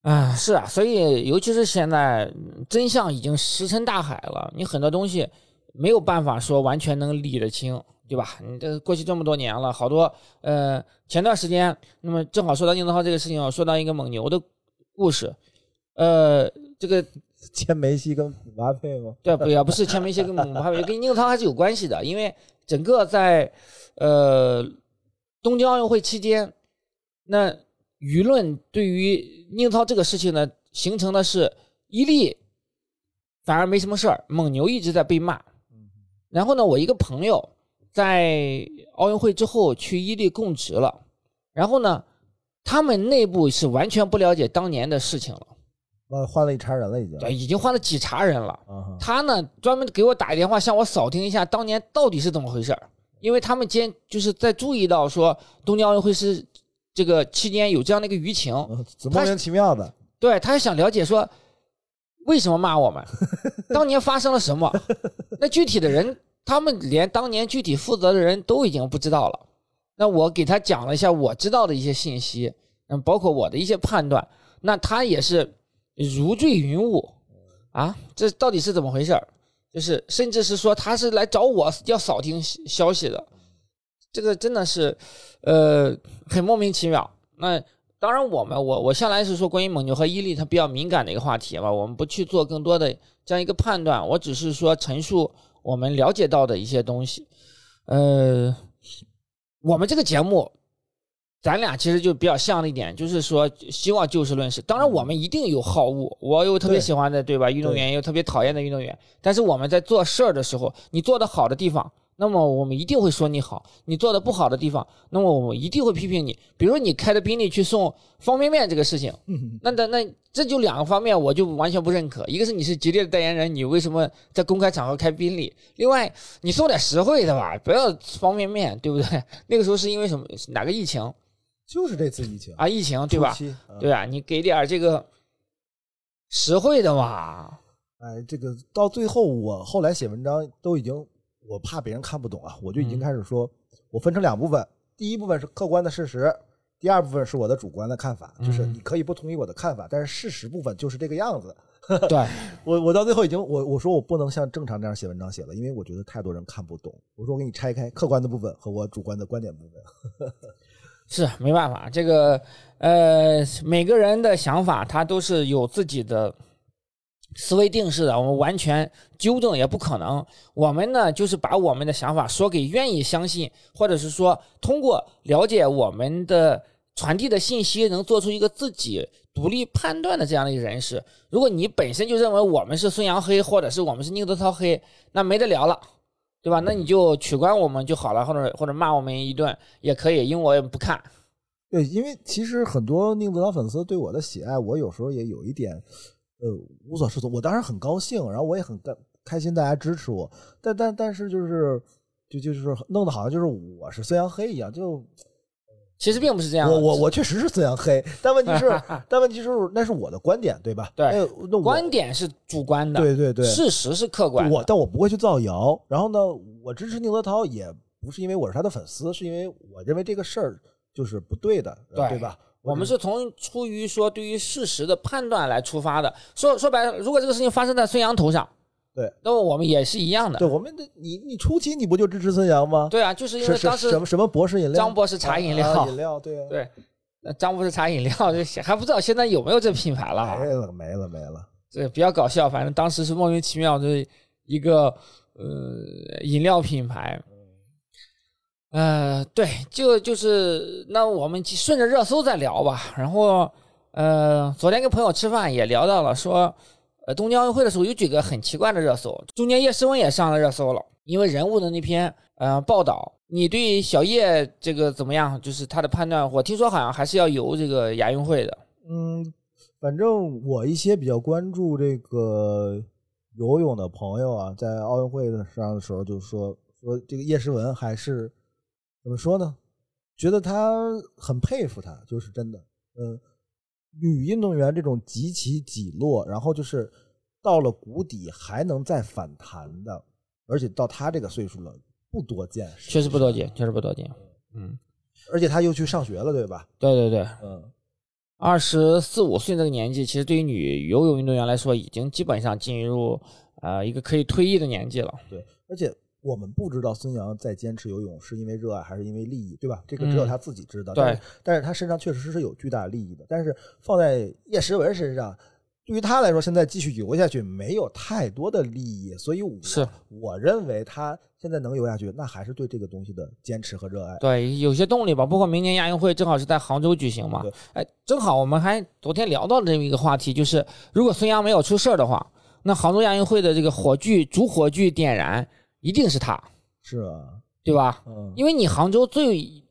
啊，是啊，所以尤其是现在真相已经石沉大海了，你很多东西没有办法说完全能理得清，对吧？你这过去这么多年了，好多呃，前段时间，那么正好说到宁泽涛这个事情，说到一个蒙牛的故事。呃，这个 签梅西跟姆巴佩吗？对，不，也不是签梅西跟姆巴佩，跟宁泽涛还是有关系的。因为整个在呃东京奥运会期间，那舆论对于宁泽涛这个事情呢，形成的是伊利反而没什么事儿，蒙牛一直在被骂。然后呢，我一个朋友在奥运会之后去伊利供职了，然后呢，他们内部是完全不了解当年的事情了。呃，换了一茬人了，已经。对，已经换了几茬人了。他呢，专门给我打一电话，向我扫听一下当年到底是怎么回事儿。因为他们间就是在注意到说东京奥运会是这个期间有这样的一个舆情，莫名其妙的。对，他想了解说为什么骂我们，当年发生了什么。那具体的人，他们连当年具体负责的人都已经不知道了。那我给他讲了一下我知道的一些信息，嗯，包括我的一些判断。那他也是。如坠云雾，啊，这到底是怎么回事儿？就是甚至是说他是来找我要扫听消息的，这个真的是，呃，很莫名其妙。那当然，我们我我向来是说关于蒙牛和伊利它比较敏感的一个话题嘛，我们不去做更多的这样一个判断，我只是说陈述我们了解到的一些东西。呃，我们这个节目，咱俩其实就比较像的一点，就是说希望就事论事。当然，我们一定有好恶，我有特别喜欢的，对吧？运动员，也有特别讨厌的运动员。但是我们在做事儿的时候，你做的好的地方。那么我们一定会说你好，你做的不好的地方，那么我们一定会批评你。比如你开着宾利去送方便面这个事情，那那那这就两个方面，我就完全不认可。一个是你是吉利的代言人，你为什么在公开场合开宾利？另外，你送点实惠的吧，不要方便面，对不对？那个时候是因为什么？哪个疫情？就是这次疫情啊，疫情对吧？对啊，你给点这个实惠的嘛。哎，这个到最后，我后来写文章都已经。我怕别人看不懂啊，我就已经开始说，我分成两部分，第一部分是客观的事实，第二部分是我的主观的看法，就是你可以不同意我的看法，但是事实部分就是这个样子。对 我，我到最后已经，我我说我不能像正常这样写文章写了，因为我觉得太多人看不懂。我说我给你拆开客观的部分和我主观的观点部分。是没办法，这个呃，每个人的想法他都是有自己的。思维定式的，我们完全纠正也不可能。我们呢，就是把我们的想法说给愿意相信，或者是说通过了解我们的传递的信息，能做出一个自己独立判断的这样的一个人士。如果你本身就认为我们是孙杨黑，或者是我们是宁泽涛黑，那没得聊了，对吧？那你就取关我们就好了，或者或者骂我们一顿也可以，因为我也不看。对，因为其实很多宁泽涛粉丝对我的喜爱，我有时候也有一点。呃，无所适从。我当然很高兴，然后我也很开开心，大家支持我。但但但是就是，就就是弄得好像就是我是孙杨黑一样，就其实并不是这样。我我我确实是孙杨黑，但问题是，但问题是那是我的观点，对吧？对，那观点是主观的，对对对，事实是客观。我但我不会去造谣。然后呢，我支持宁泽涛也不是因为我是他的粉丝，是因为我认为这个事儿就是不对的，对吧？我们是从出于说对于事实的判断来出发的。说说白了，如果这个事情发生在孙杨头上，对，那么我们也是一样的。对，我们的你你初期你不就支持孙杨吗？对啊，就是因为当时什么什么博士饮料，张博士茶饮料，饮料对啊对，那张博士茶饮料 还不知道现在有没有这品牌了？没了没了没了，对比较搞笑。反正当时是莫名其妙的一个呃饮料品牌。呃，对，就就是那我们顺着热搜再聊吧。然后，呃，昨天跟朋友吃饭也聊到了，说，呃，东京奥运会的时候有几个很奇怪的热搜，中间叶诗文也上了热搜了，因为人物的那篇呃报道。你对小叶这个怎么样？就是他的判断，我听说好像还是要游这个亚运会的。嗯，反正我一些比较关注这个游泳的朋友啊，在奥运会上的时候就说说这个叶诗文还是。怎么说呢？觉得他很佩服他，就是真的。嗯，女运动员这种几起几落，然后就是到了谷底还能再反弹的，而且到她这个岁数了，不多见。确实不多见，确实不多见。嗯，而且她又去上学了，对吧？对对对。嗯，二十四五岁这个年纪，其实对于女游泳运动员来说，已经基本上进入呃一个可以退役的年纪了。对，而且。我们不知道孙杨在坚持游泳是因为热爱还是因为利益，对吧？这个只有他自己知道。对，但是他身上确实是有巨大利益的。但是放在叶诗文身上，对于他来说，现在继续游下去没有太多的利益，所以我是我认为他现在能游下去，那还是对这个东西的坚持和热爱。对，有些动力吧。包括明年亚运会正好是在杭州举行嘛，哎，正好我们还昨天聊到了这么一个话题，就是如果孙杨没有出事儿的话，那杭州亚运会的这个火炬主火炬点燃。一定是他，是啊，对吧？嗯，因为你杭州最，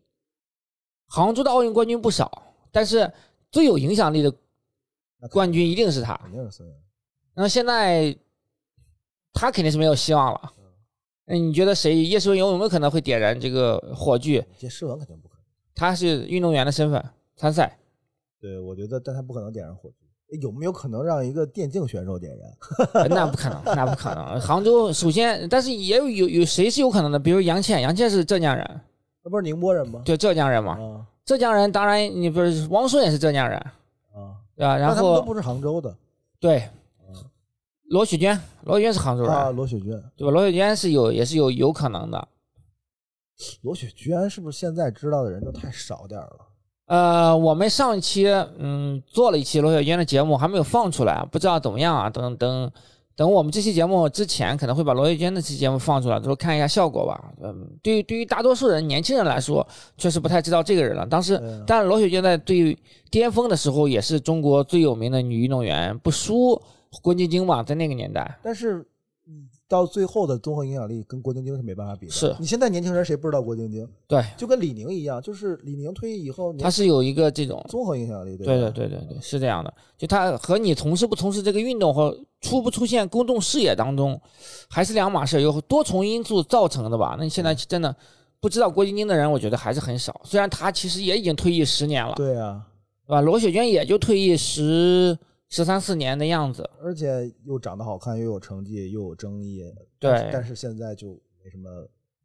杭州的奥运冠军不少，但是最有影响力的冠军一定是他，肯定是。那现在他肯定是没有希望了。嗯，你觉得谁？叶诗文有没有可能会点燃这个火炬？叶诗文肯定不可能，他是运动员的身份参赛。对，我觉得，但他不可能点燃火炬。有没有可能让一个电竞选手点燃？那不可能，那不可能。杭州首先，但是也有有有谁是有可能的？比如杨倩，杨倩是浙江人，那不是宁波人吗？对，浙江人嘛。浙江人当然，你不是汪顺也是浙江人啊，对吧？然后都不是杭州的。对，罗雪娟，罗雪娟是杭州人啊。罗雪娟，对吧？罗雪娟是有，也是有有可能的。罗雪娟是不是现在知道的人都太少点了？呃，我们上一期嗯做了一期罗小娟的节目，还没有放出来，不知道怎么样啊？等等等我们这期节目之前，可能会把罗雪娟那期节目放出来，都看一下效果吧。嗯，对于对于大多数人年轻人来说，确实不太知道这个人了。当时，但是罗雪娟在最巅峰的时候，也是中国最有名的女运动员，不输郭晶晶嘛，在那个年代。但是。到最后的综合影响力跟郭晶晶是没办法比的。是你现在年轻人谁不知道郭晶晶？对，就跟李宁一样，就是李宁退役以后，他是有一个这种综合影响力。对对对对对，是这样的。就他和你从事不从事这个运动或出不出现公众视野当中，还是两码事，有多重因素造成的吧？那你现在真的不知道郭晶晶的人，我觉得还是很少。虽然他其实也已经退役十年了。对啊，对吧？罗雪娟也就退役十。十三四年的样子，而且又长得好看，又有成绩，又有争议。对，但是现在就没什么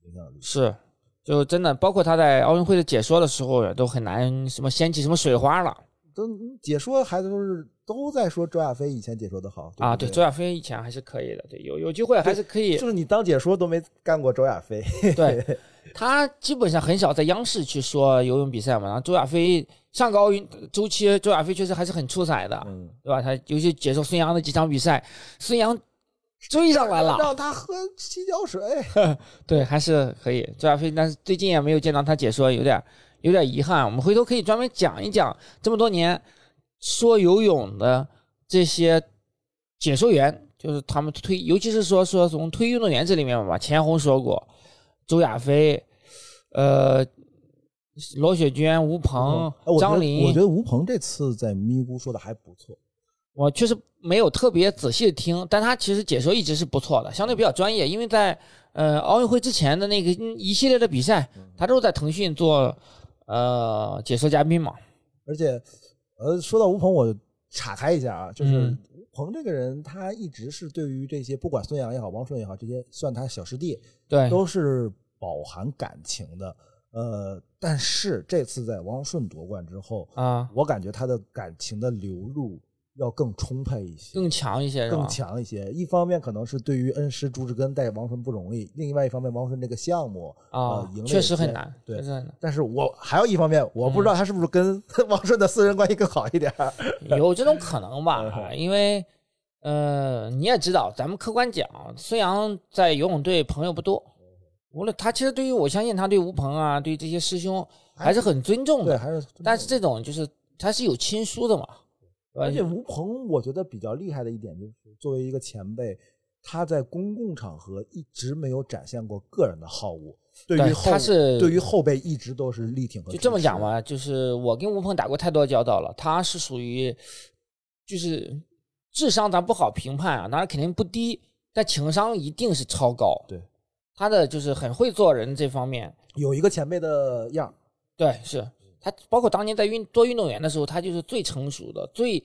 影响力。是，就真的，包括他在奥运会的解说的时候，都很难什么掀起什么水花了。都解说，孩子都是都在说周亚飞以前解说的好啊。对，周亚飞以前还是可以的。对，有有机会还是可以。就是你当解说都没干过周亚飞。对，他基本上很少在央视去说游泳比赛嘛。然后周亚飞。上个奥运周期，周亚飞确实还是很出彩的，对吧？他尤其解说孙杨的几场比赛，孙杨追上来了，让他喝洗脚水。对，还是可以。周亚飞，但是最近也没有见到他解说，有点有点遗憾。我们回头可以专门讲一讲这么多年说游泳的这些解说员，就是他们推，尤其是说说从推运动员这里面吧。钱红说过，周亚飞，呃。罗雪娟、吴鹏、张琳，我觉得吴鹏这次在咪咕说的还不错。我确实没有特别仔细的听，但他其实解说一直是不错的，相对比较专业。因为在呃奥运会之前的那个一系列的比赛，他都是在腾讯做呃解说嘉宾嘛。而且呃，说到吴鹏，我岔开一下啊，就是吴鹏这个人，他一直是对于这些不管孙杨也好、王顺也好，这些算他小师弟，对，都是饱含感情的。呃，但是这次在王顺夺冠之后啊，我感觉他的感情的流露要更充沛一些，更强一些，更强一些。一方面可能是对于恩师朱志根带王顺不容易，另外一方面王顺这个项目啊，确实很难。对，但是我还有一方面，我不知道他是不是跟 王顺的私人关系更好一点，有 这种可能吧？因为呃，你也知道，咱们客观讲，孙杨在游泳队朋友不多。无论他其实对于我相信他对吴鹏啊，对这些师兄还是很尊重的，对，还是。但是这种就是他是有亲疏的嘛，而且吴鹏我觉得比较厉害的一点就是，作为一个前辈，他在公共场合一直没有展现过个人的好恶，对于他是对于后辈一直都是力挺和。就这么讲吧，就是我跟吴鹏打过太多交道了，他是属于就是智商咱不好评判啊，当然肯定不低，但情商一定是超高。对。他的就是很会做人这方面，有一个前辈的样对，是他包括当年在运做运动员的时候，他就是最成熟的、最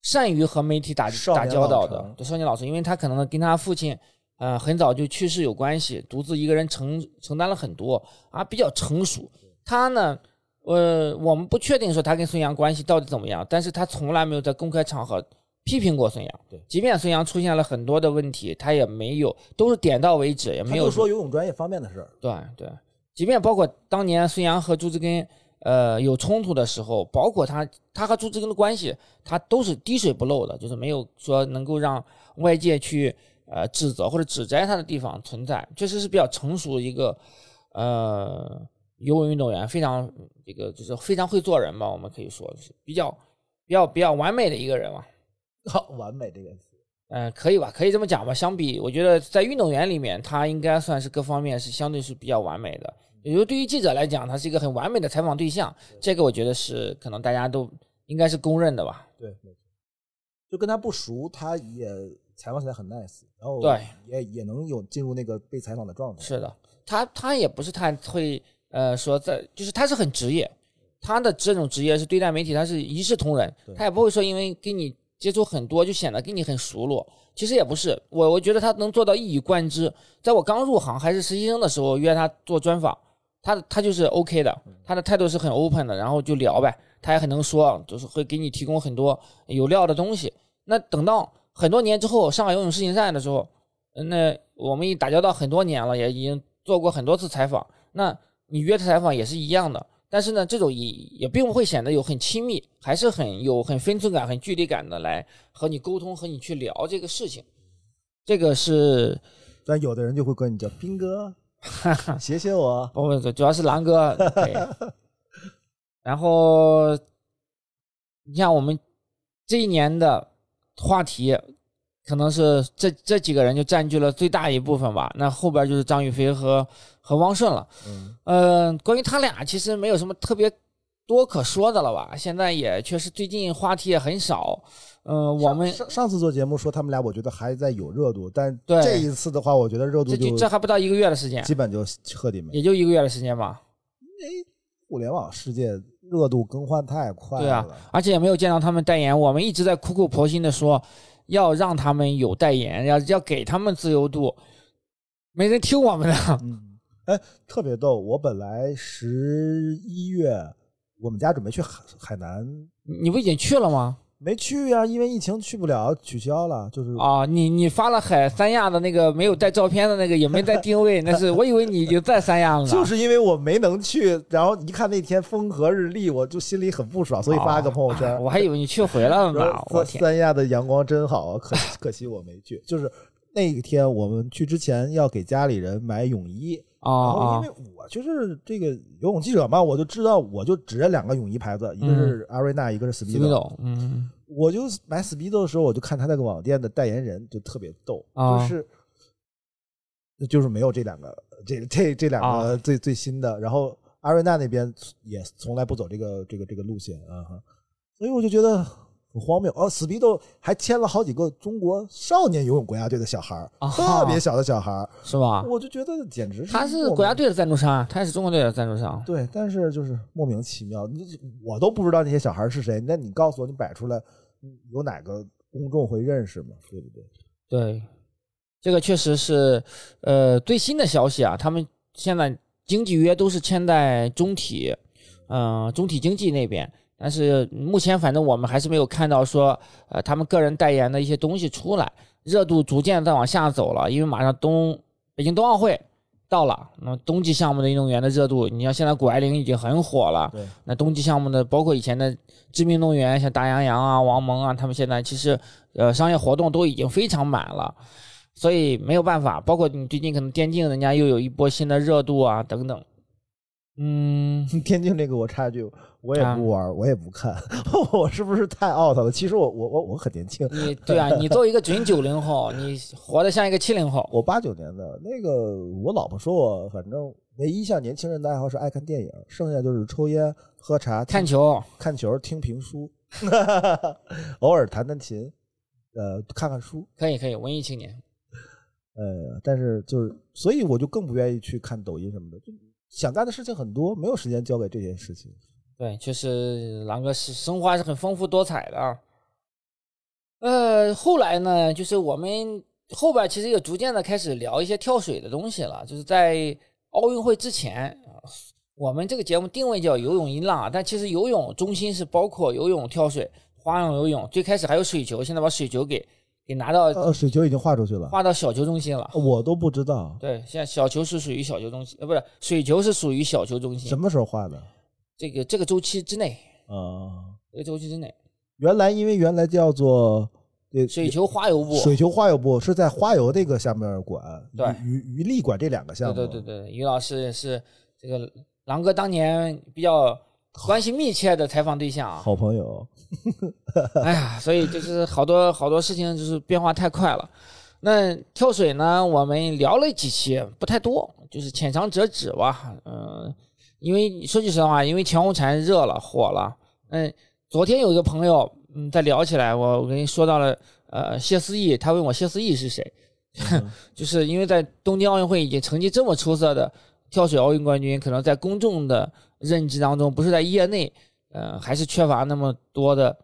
善于和媒体打打交道的少年老师，因为他可能跟他父亲，呃，很早就去世有关系，独自一个人承承担了很多啊，比较成熟。他呢，呃，我们不确定说他跟孙杨关系到底怎么样，但是他从来没有在公开场合。批评过孙杨，对，即便孙杨出现了很多的问题，他也没有，都是点到为止，也没有说游泳专业方面的事儿。对对，即便包括当年孙杨和朱志根呃有冲突的时候，包括他他和朱志根的关系，他都是滴水不漏的，就是没有说能够让外界去呃指责或者指摘他的地方存在，确实是比较成熟的一个呃游泳运动员，非常这个就是非常会做人吧，我们可以说是比较比较比较完美的一个人嘛。好，完美这个词，嗯，可以吧？可以这么讲吧。相比，我觉得在运动员里面，他应该算是各方面是相对是比较完美的。也就对于记者来讲，他是一个很完美的采访对象。这个我觉得是可能大家都应该是公认的吧。对，没错。就跟他不熟，他也采访起来很 nice，然后对，也也能有进入那个被采访的状态。是的，他他也不是太会，呃，说在就是他是很职业，他的这种职业是对待媒体，他是一视同仁，他也不会说因为跟你。接触很多就显得跟你很熟络，其实也不是我，我觉得他能做到一以贯之。在我刚入行还是实习生的时候约他做专访，他他就是 OK 的，他的态度是很 open 的，然后就聊呗，他也很能说，就是会给你提供很多有料的东西。那等到很多年之后，上海游泳世锦赛的时候，那我们已打交道很多年了，也已经做过很多次采访，那你约他采访也是一样的。但是呢，这种也也并不会显得有很亲密，还是很有很分寸感、很距离感的来和你沟通、和你去聊这个事情。这个是，但有的人就会管你叫兵哥，谢谢我。不不，主要是狼哥。然后，你像我们这一年的话题，可能是这这几个人就占据了最大一部分吧。那后边就是张雨霏和和汪顺了。嗯，呃，关于他俩，其实没有什么特别多可说的了吧？现在也确实最近话题也很少。嗯，我们上上次做节目说他们俩，我觉得还在有热度，但这一次的话，我觉得热度就这还不到一个月的时间，基本就彻底没，也就一个月的时间吧。因为互联网世界热度更换太快了，对啊，而且也没有见到他们代言。我们一直在苦口婆心的说，要让他们有代言，要要给他们自由度，没人听我们的。嗯，哎，特别逗，我本来十一月我们家准备去海海南，你不已经去了吗？没去呀，因为疫情去不了，取消了。就是啊，你你发了海三亚的那个没有带照片的那个，也没带定位，那是我以为你已经在三亚了。就是因为我没能去，然后一看那天风和日丽，我就心里很不爽，所以发了个朋友圈。我还以为你去回来了呢。我天，三亚的阳光真好，可可惜我没去。就是那一天我们去之前要给家里人买泳衣。啊，因为我就是这个游泳记者嘛，我就知道，我就指着两个泳衣牌子，一个是阿瑞娜，一个是 Speedo。嗯，我就买 Speedo 的时候，我就看他那个网店的代言人就特别逗，就是就是没有这两个，这这这两个最最新的。然后阿瑞娜那边也从来不走这个这个这个路线啊，所以我就觉得。很荒谬哦，Speedo 还签了好几个中国少年游泳国家队的小孩儿，特别小的小孩儿，是吧？我就觉得简直是他是国家队的赞助商，他也是中国队的赞助商。对，但是就是莫名其妙，你我都不知道那些小孩是谁，那你告诉我，你摆出来有哪个公众会认识吗？对不对？对，这个确实是呃最新的消息啊，他们现在经纪约都是签在中体，嗯，中体经济那边。但是目前反正我们还是没有看到说，呃，他们个人代言的一些东西出来，热度逐渐在往下走了。因为马上冬北京冬奥会到了，那冬季项目的运动员的热度，你像现在谷爱凌已经很火了，对，那冬季项目的包括以前的知名运动员，像大杨洋啊、王蒙啊，他们现在其实呃商业活动都已经非常满了，所以没有办法。包括你最近可能电竞，人家又有一波新的热度啊等等。嗯，电竞这个我插一句。我也不玩，我也不看，我是不是太 out 了？其实我我我我很年轻。你 对啊，你作为一个准九零后，你活得像一个七零后。我八九年的，那个我老婆说我，反正唯一像年轻人的爱好是爱看电影，剩下就是抽烟、喝茶、看球、看球、听评书，偶尔弹弹琴，呃，看看书。可以可以，文艺青年。呃，但是就是，所以我就更不愿意去看抖音什么的，就想干的事情很多，没有时间交给这些事情。对，确实，狼哥是生活还是很丰富多彩的啊。呃，后来呢，就是我们后边其实也逐渐的开始聊一些跳水的东西了。就是在奥运会之前，我们这个节目定位叫游泳音浪，但其实游泳中心是包括游泳、跳水、花样游泳，最开始还有水球，现在把水球给给拿到，呃，水球已经划出去了，划到小球中心了。我都不知道。对，现在小球是属于小球中心，呃，不是水球是属于小球中心。什么时候划的？这个这个周期之内啊，这个周期之内，原来因为原来叫做水球花游部，水球花游部是在花游这个下面管，对，于于力管这两个项目，对对对对，于老师也是这个狼哥当年比较关系密切的采访对象，好朋友。哎呀，所以就是好多好多事情就是变化太快了。那跳水呢，我们聊了几期，不太多，就是浅尝辄止吧，嗯。因为说句实话，因为全红婵热了火了，嗯，昨天有一个朋友，嗯，在聊起来，我我跟你说到了，呃，谢思义，他问我谢思义是谁，就是因为在东京奥运会已经成绩这么出色的跳水奥运冠军，可能在公众的认知当中，不是在业内，呃，还是缺乏那么多的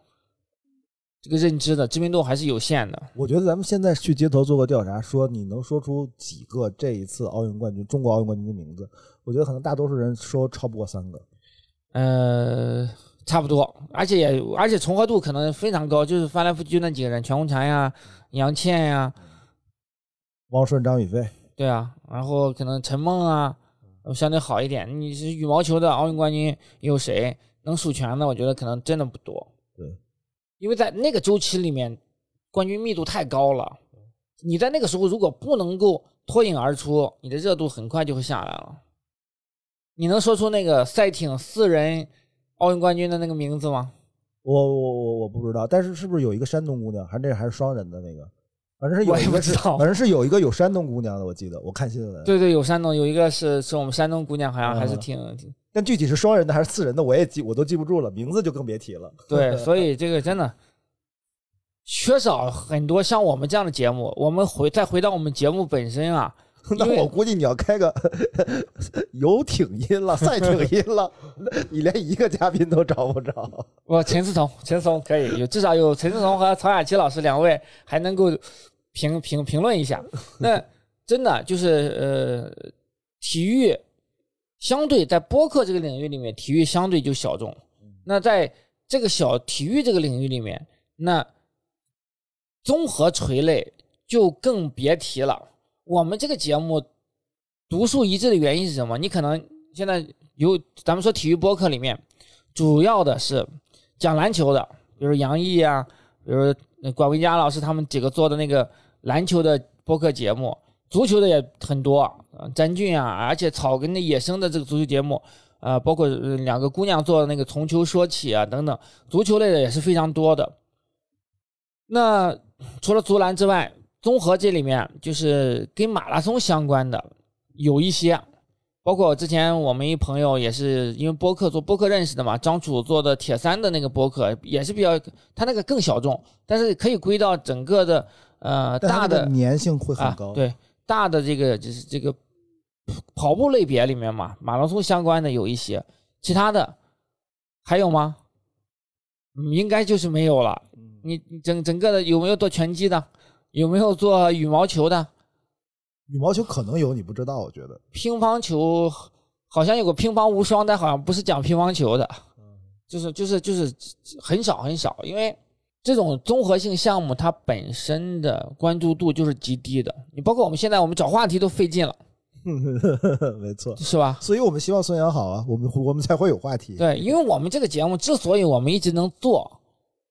这个认知的，知名度还是有限的。我觉得咱们现在去街头做个调查，说你能说出几个这一次奥运冠军，中国奥运冠军的名字？我觉得可能大多数人说超不过三个，呃，差不多，而且也而且重合度可能非常高，就是翻来覆去那几个人，全红婵呀、杨倩呀、汪顺、张雨霏，对啊，然后可能陈梦啊，相对好一点。你是羽毛球的奥运冠军有谁能数全的？我觉得可能真的不多。对，因为在那个周期里面，冠军密度太高了。你在那个时候如果不能够脱颖而出，你的热度很快就会下来了。你能说出那个赛艇四人奥运冠军的那个名字吗？我我我我不知道，但是是不是有一个山东姑娘？还是那还是双人的那个？反正是有一个是，反正是有一个有山东姑娘的，我记得我看新闻。对对，有山东有一个是是我们山东姑娘，好像还是挺挺。但具体是双人的还是四人的，我也记我都记不住了，名字就更别提了。对，所以这个真的缺少很多像我们这样的节目。我们回再回到我们节目本身啊。那我估计你要开个游艇音了，赛艇音了，你连一个嘉宾都找不着。我陈思彤，陈思彤可以有，至少有陈思彤和曹雅琪老师两位还能够评评评论一下。那真的就是呃，体育相对在播客这个领域里面，体育相对就小众。那在这个小体育这个领域里面，那综合垂类就更别提了。我们这个节目独树一帜的原因是什么？你可能现在有咱们说体育播客里面，主要的是讲篮球的，比如杨毅啊，比如管维佳老师他们几个做的那个篮球的播客节目，足球的也很多，詹俊啊，而且草根的野生的这个足球节目，啊，包括两个姑娘做的那个从球说起啊等等，足球类的也是非常多的。那除了足篮之外，综合这里面就是跟马拉松相关的有一些，包括之前我们一朋友也是因为播客做播客认识的嘛，张楚做的铁三的那个播客也是比较，他那个更小众，但是可以归到整个的呃大的粘性会很高，对大的这个就是这个跑步类别里面嘛，马拉松相关的有一些，其他的还有吗？应该就是没有了。你整整个的有没有做拳击的？有没有做羽毛球的？羽毛球可能有，你不知道。我觉得乒乓球好像有个乒乓无双，但好像不是讲乒乓球的，就是就是就是很少很少。因为这种综合性项目，它本身的关注度就是极低的。你包括我们现在，我们找话题都费劲了，没错，是吧？所以我们希望孙杨好啊，我们我们才会有话题。对，因为我们这个节目之所以我们一直能做，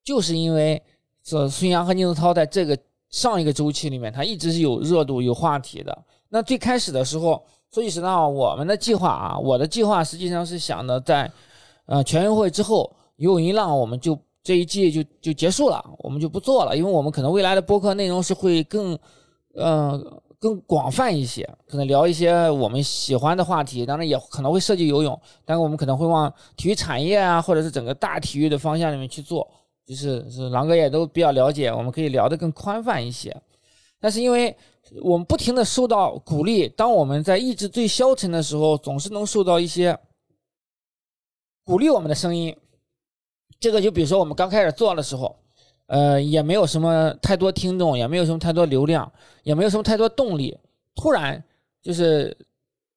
就是因为这孙杨和宁泽涛在这个。上一个周期里面，他一直是有热度、有话题的。那最开始的时候，说句实话，我们的计划啊，我的计划实际上是想的，在呃全运会之后，游泳一浪我们就这一季就就结束了，我们就不做了，因为我们可能未来的播客内容是会更呃更广泛一些，可能聊一些我们喜欢的话题，当然也可能会涉及游泳，但是我们可能会往体育产业啊，或者是整个大体育的方向里面去做。就是是狼哥也都比较了解，我们可以聊得更宽泛一些。但是因为我们不停的受到鼓励，当我们在意志最消沉的时候，总是能受到一些鼓励我们的声音。这个就比如说我们刚开始做的时候，呃，也没有什么太多听众，也没有什么太多流量，也没有什么太多动力。突然就是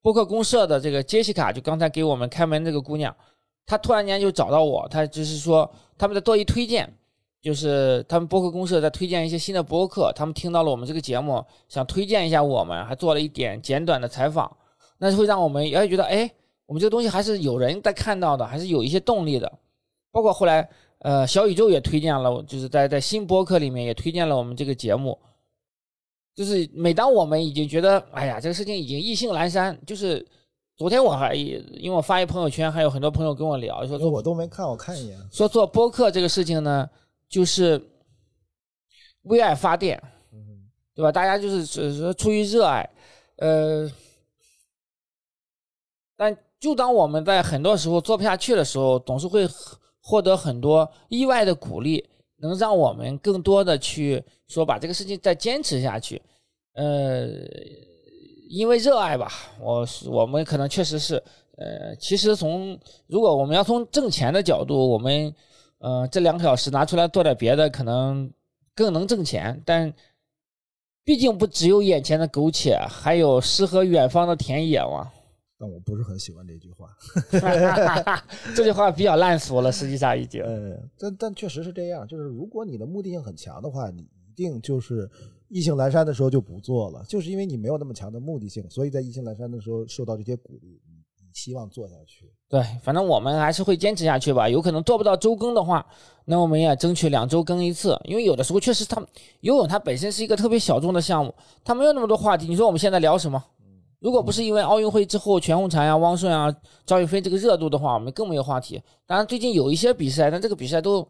播客公社的这个杰西卡，就刚才给我们开门这个姑娘。她突然间就找到我，她就是说他们在做一推荐，就是他们播客公社在推荐一些新的播客，他们听到了我们这个节目，想推荐一下我们，还做了一点简短的采访，那会让我们也觉得，哎，我们这个东西还是有人在看到的，还是有一些动力的。包括后来，呃，小宇宙也推荐了，就是在在新播客里面也推荐了我们这个节目，就是每当我们已经觉得，哎呀，这个事情已经意兴阑珊，就是。昨天我还因为我发一朋友圈，还有很多朋友跟我聊，说我都没看，我看一眼。说做播客这个事情呢，就是为爱发电，对吧？大家就是只是出于热爱，呃，但就当我们在很多时候做不下去的时候，总是会获得很多意外的鼓励，能让我们更多的去说把这个事情再坚持下去，呃。因为热爱吧，我我们可能确实是，呃，其实从如果我们要从挣钱的角度，我们，呃，这两个小时拿出来做点别的，可能更能挣钱。但毕竟不只有眼前的苟且，还有诗和远方的田野嘛。但我不是很喜欢这句话，这句话比较烂俗了，实际上已经。呃，但但确实是这样，就是如果你的目的性很强的话，你一定就是。意兴阑珊的时候就不做了，就是因为你没有那么强的目的性，所以在意兴阑珊的时候受到这些鼓励，你希望做下去。对，反正我们还是会坚持下去吧。有可能做不到周更的话，那我们也争取两周更一次。因为有的时候确实，它游泳它本身是一个特别小众的项目，它没有那么多话题。你说我们现在聊什么？如果不是因为奥运会之后全红婵呀、汪顺啊、赵雨霏这个热度的话，我们更没有话题。当然，最近有一些比赛，但这个比赛都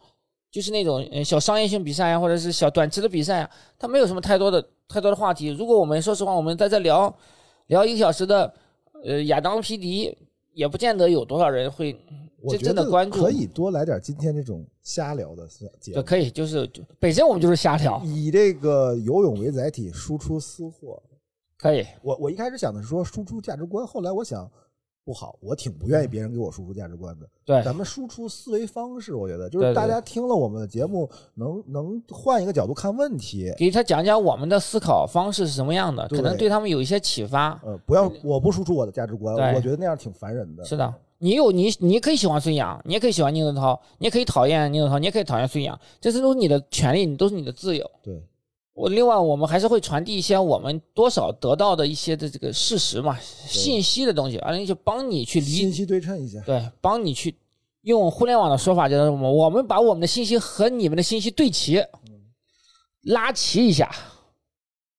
就是那种小商业性比赛呀，或者是小短期的比赛呀，它没有什么太多的太多的话题。如果我们说实话，我们在这聊聊一个小时的，呃，亚当皮迪。也不见得有多少人会真正的关注，可以多来点今天这种瞎聊的节目，可以就是本身我们就是瞎聊，以这个游泳为载体输出私货，可以。我我一开始想的是说输出价值观，后来我想。不好，我挺不愿意别人给我输出价值观的。对，咱们输出思维方式，我觉得就是大家听了我们的节目，能能换一个角度看问题，给他讲讲我们的思考方式是什么样的，可能对他们有一些启发。呃，不要，我不输出我的价值观，我觉得那样挺烦人的。是的，你有你，你可以喜欢孙杨，你也可以喜欢宁泽涛，你也可以讨厌宁泽涛，你也可以讨厌孙杨，这是都是你的权利，你都是你的自由。对。我另外，我们还是会传递一些我们多少得到的一些的这个事实嘛，信息的东西，而且就帮你去理信息对称一下，对，帮你去用互联网的说法就是什么？我们把我们的信息和你们的信息对齐，拉齐一下，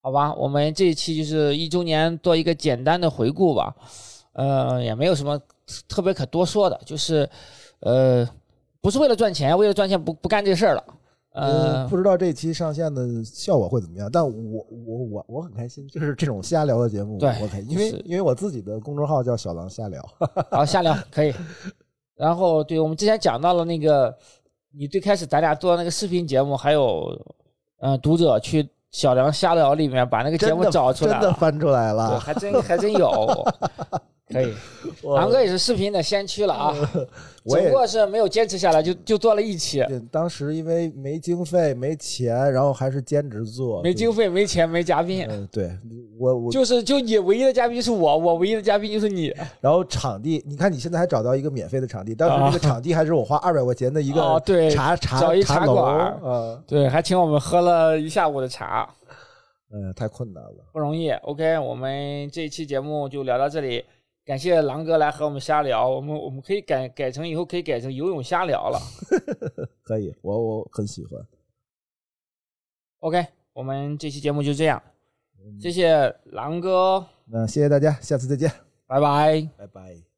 好吧？我们这一期就是一周年做一个简单的回顾吧，呃，也没有什么特别可多说的，就是呃，不是为了赚钱，为了赚钱不不干这事儿了。呃，不知道这期上线的效果会怎么样，但我我我我很开心，就是这种瞎聊的节目，对，我开心，因为因为我自己的公众号叫小狼瞎聊，好瞎聊可以。然后，对我们之前讲到了那个，你最开始咱俩做那个视频节目，还有，嗯，读者去小梁瞎聊里面把那个节目找出来，真的翻出来了，还真还真有。可以，狼哥也是视频的先驱了啊！只不过是没有坚持下来，就就做了一期。当时因为没经费、没钱，然后还是兼职做。没经费、没钱、没嘉宾。嗯，对我我就是就你唯一的嘉宾是我，我唯一的嘉宾就是你。然后场地，你看你现在还找到一个免费的场地，当时那个场地还是我花二百块钱的一个对茶茶找一茶馆，嗯，对，还请我们喝了一下午的茶。嗯，太困难了，不容易。OK，我们这一期节目就聊到这里。感谢狼哥来和我们瞎聊，我们我们可以改改成以后可以改成游泳瞎聊了。可以，我我很喜欢。OK，我们这期节目就这样，谢谢狼哥。那谢谢大家，下次再见，拜拜，拜拜。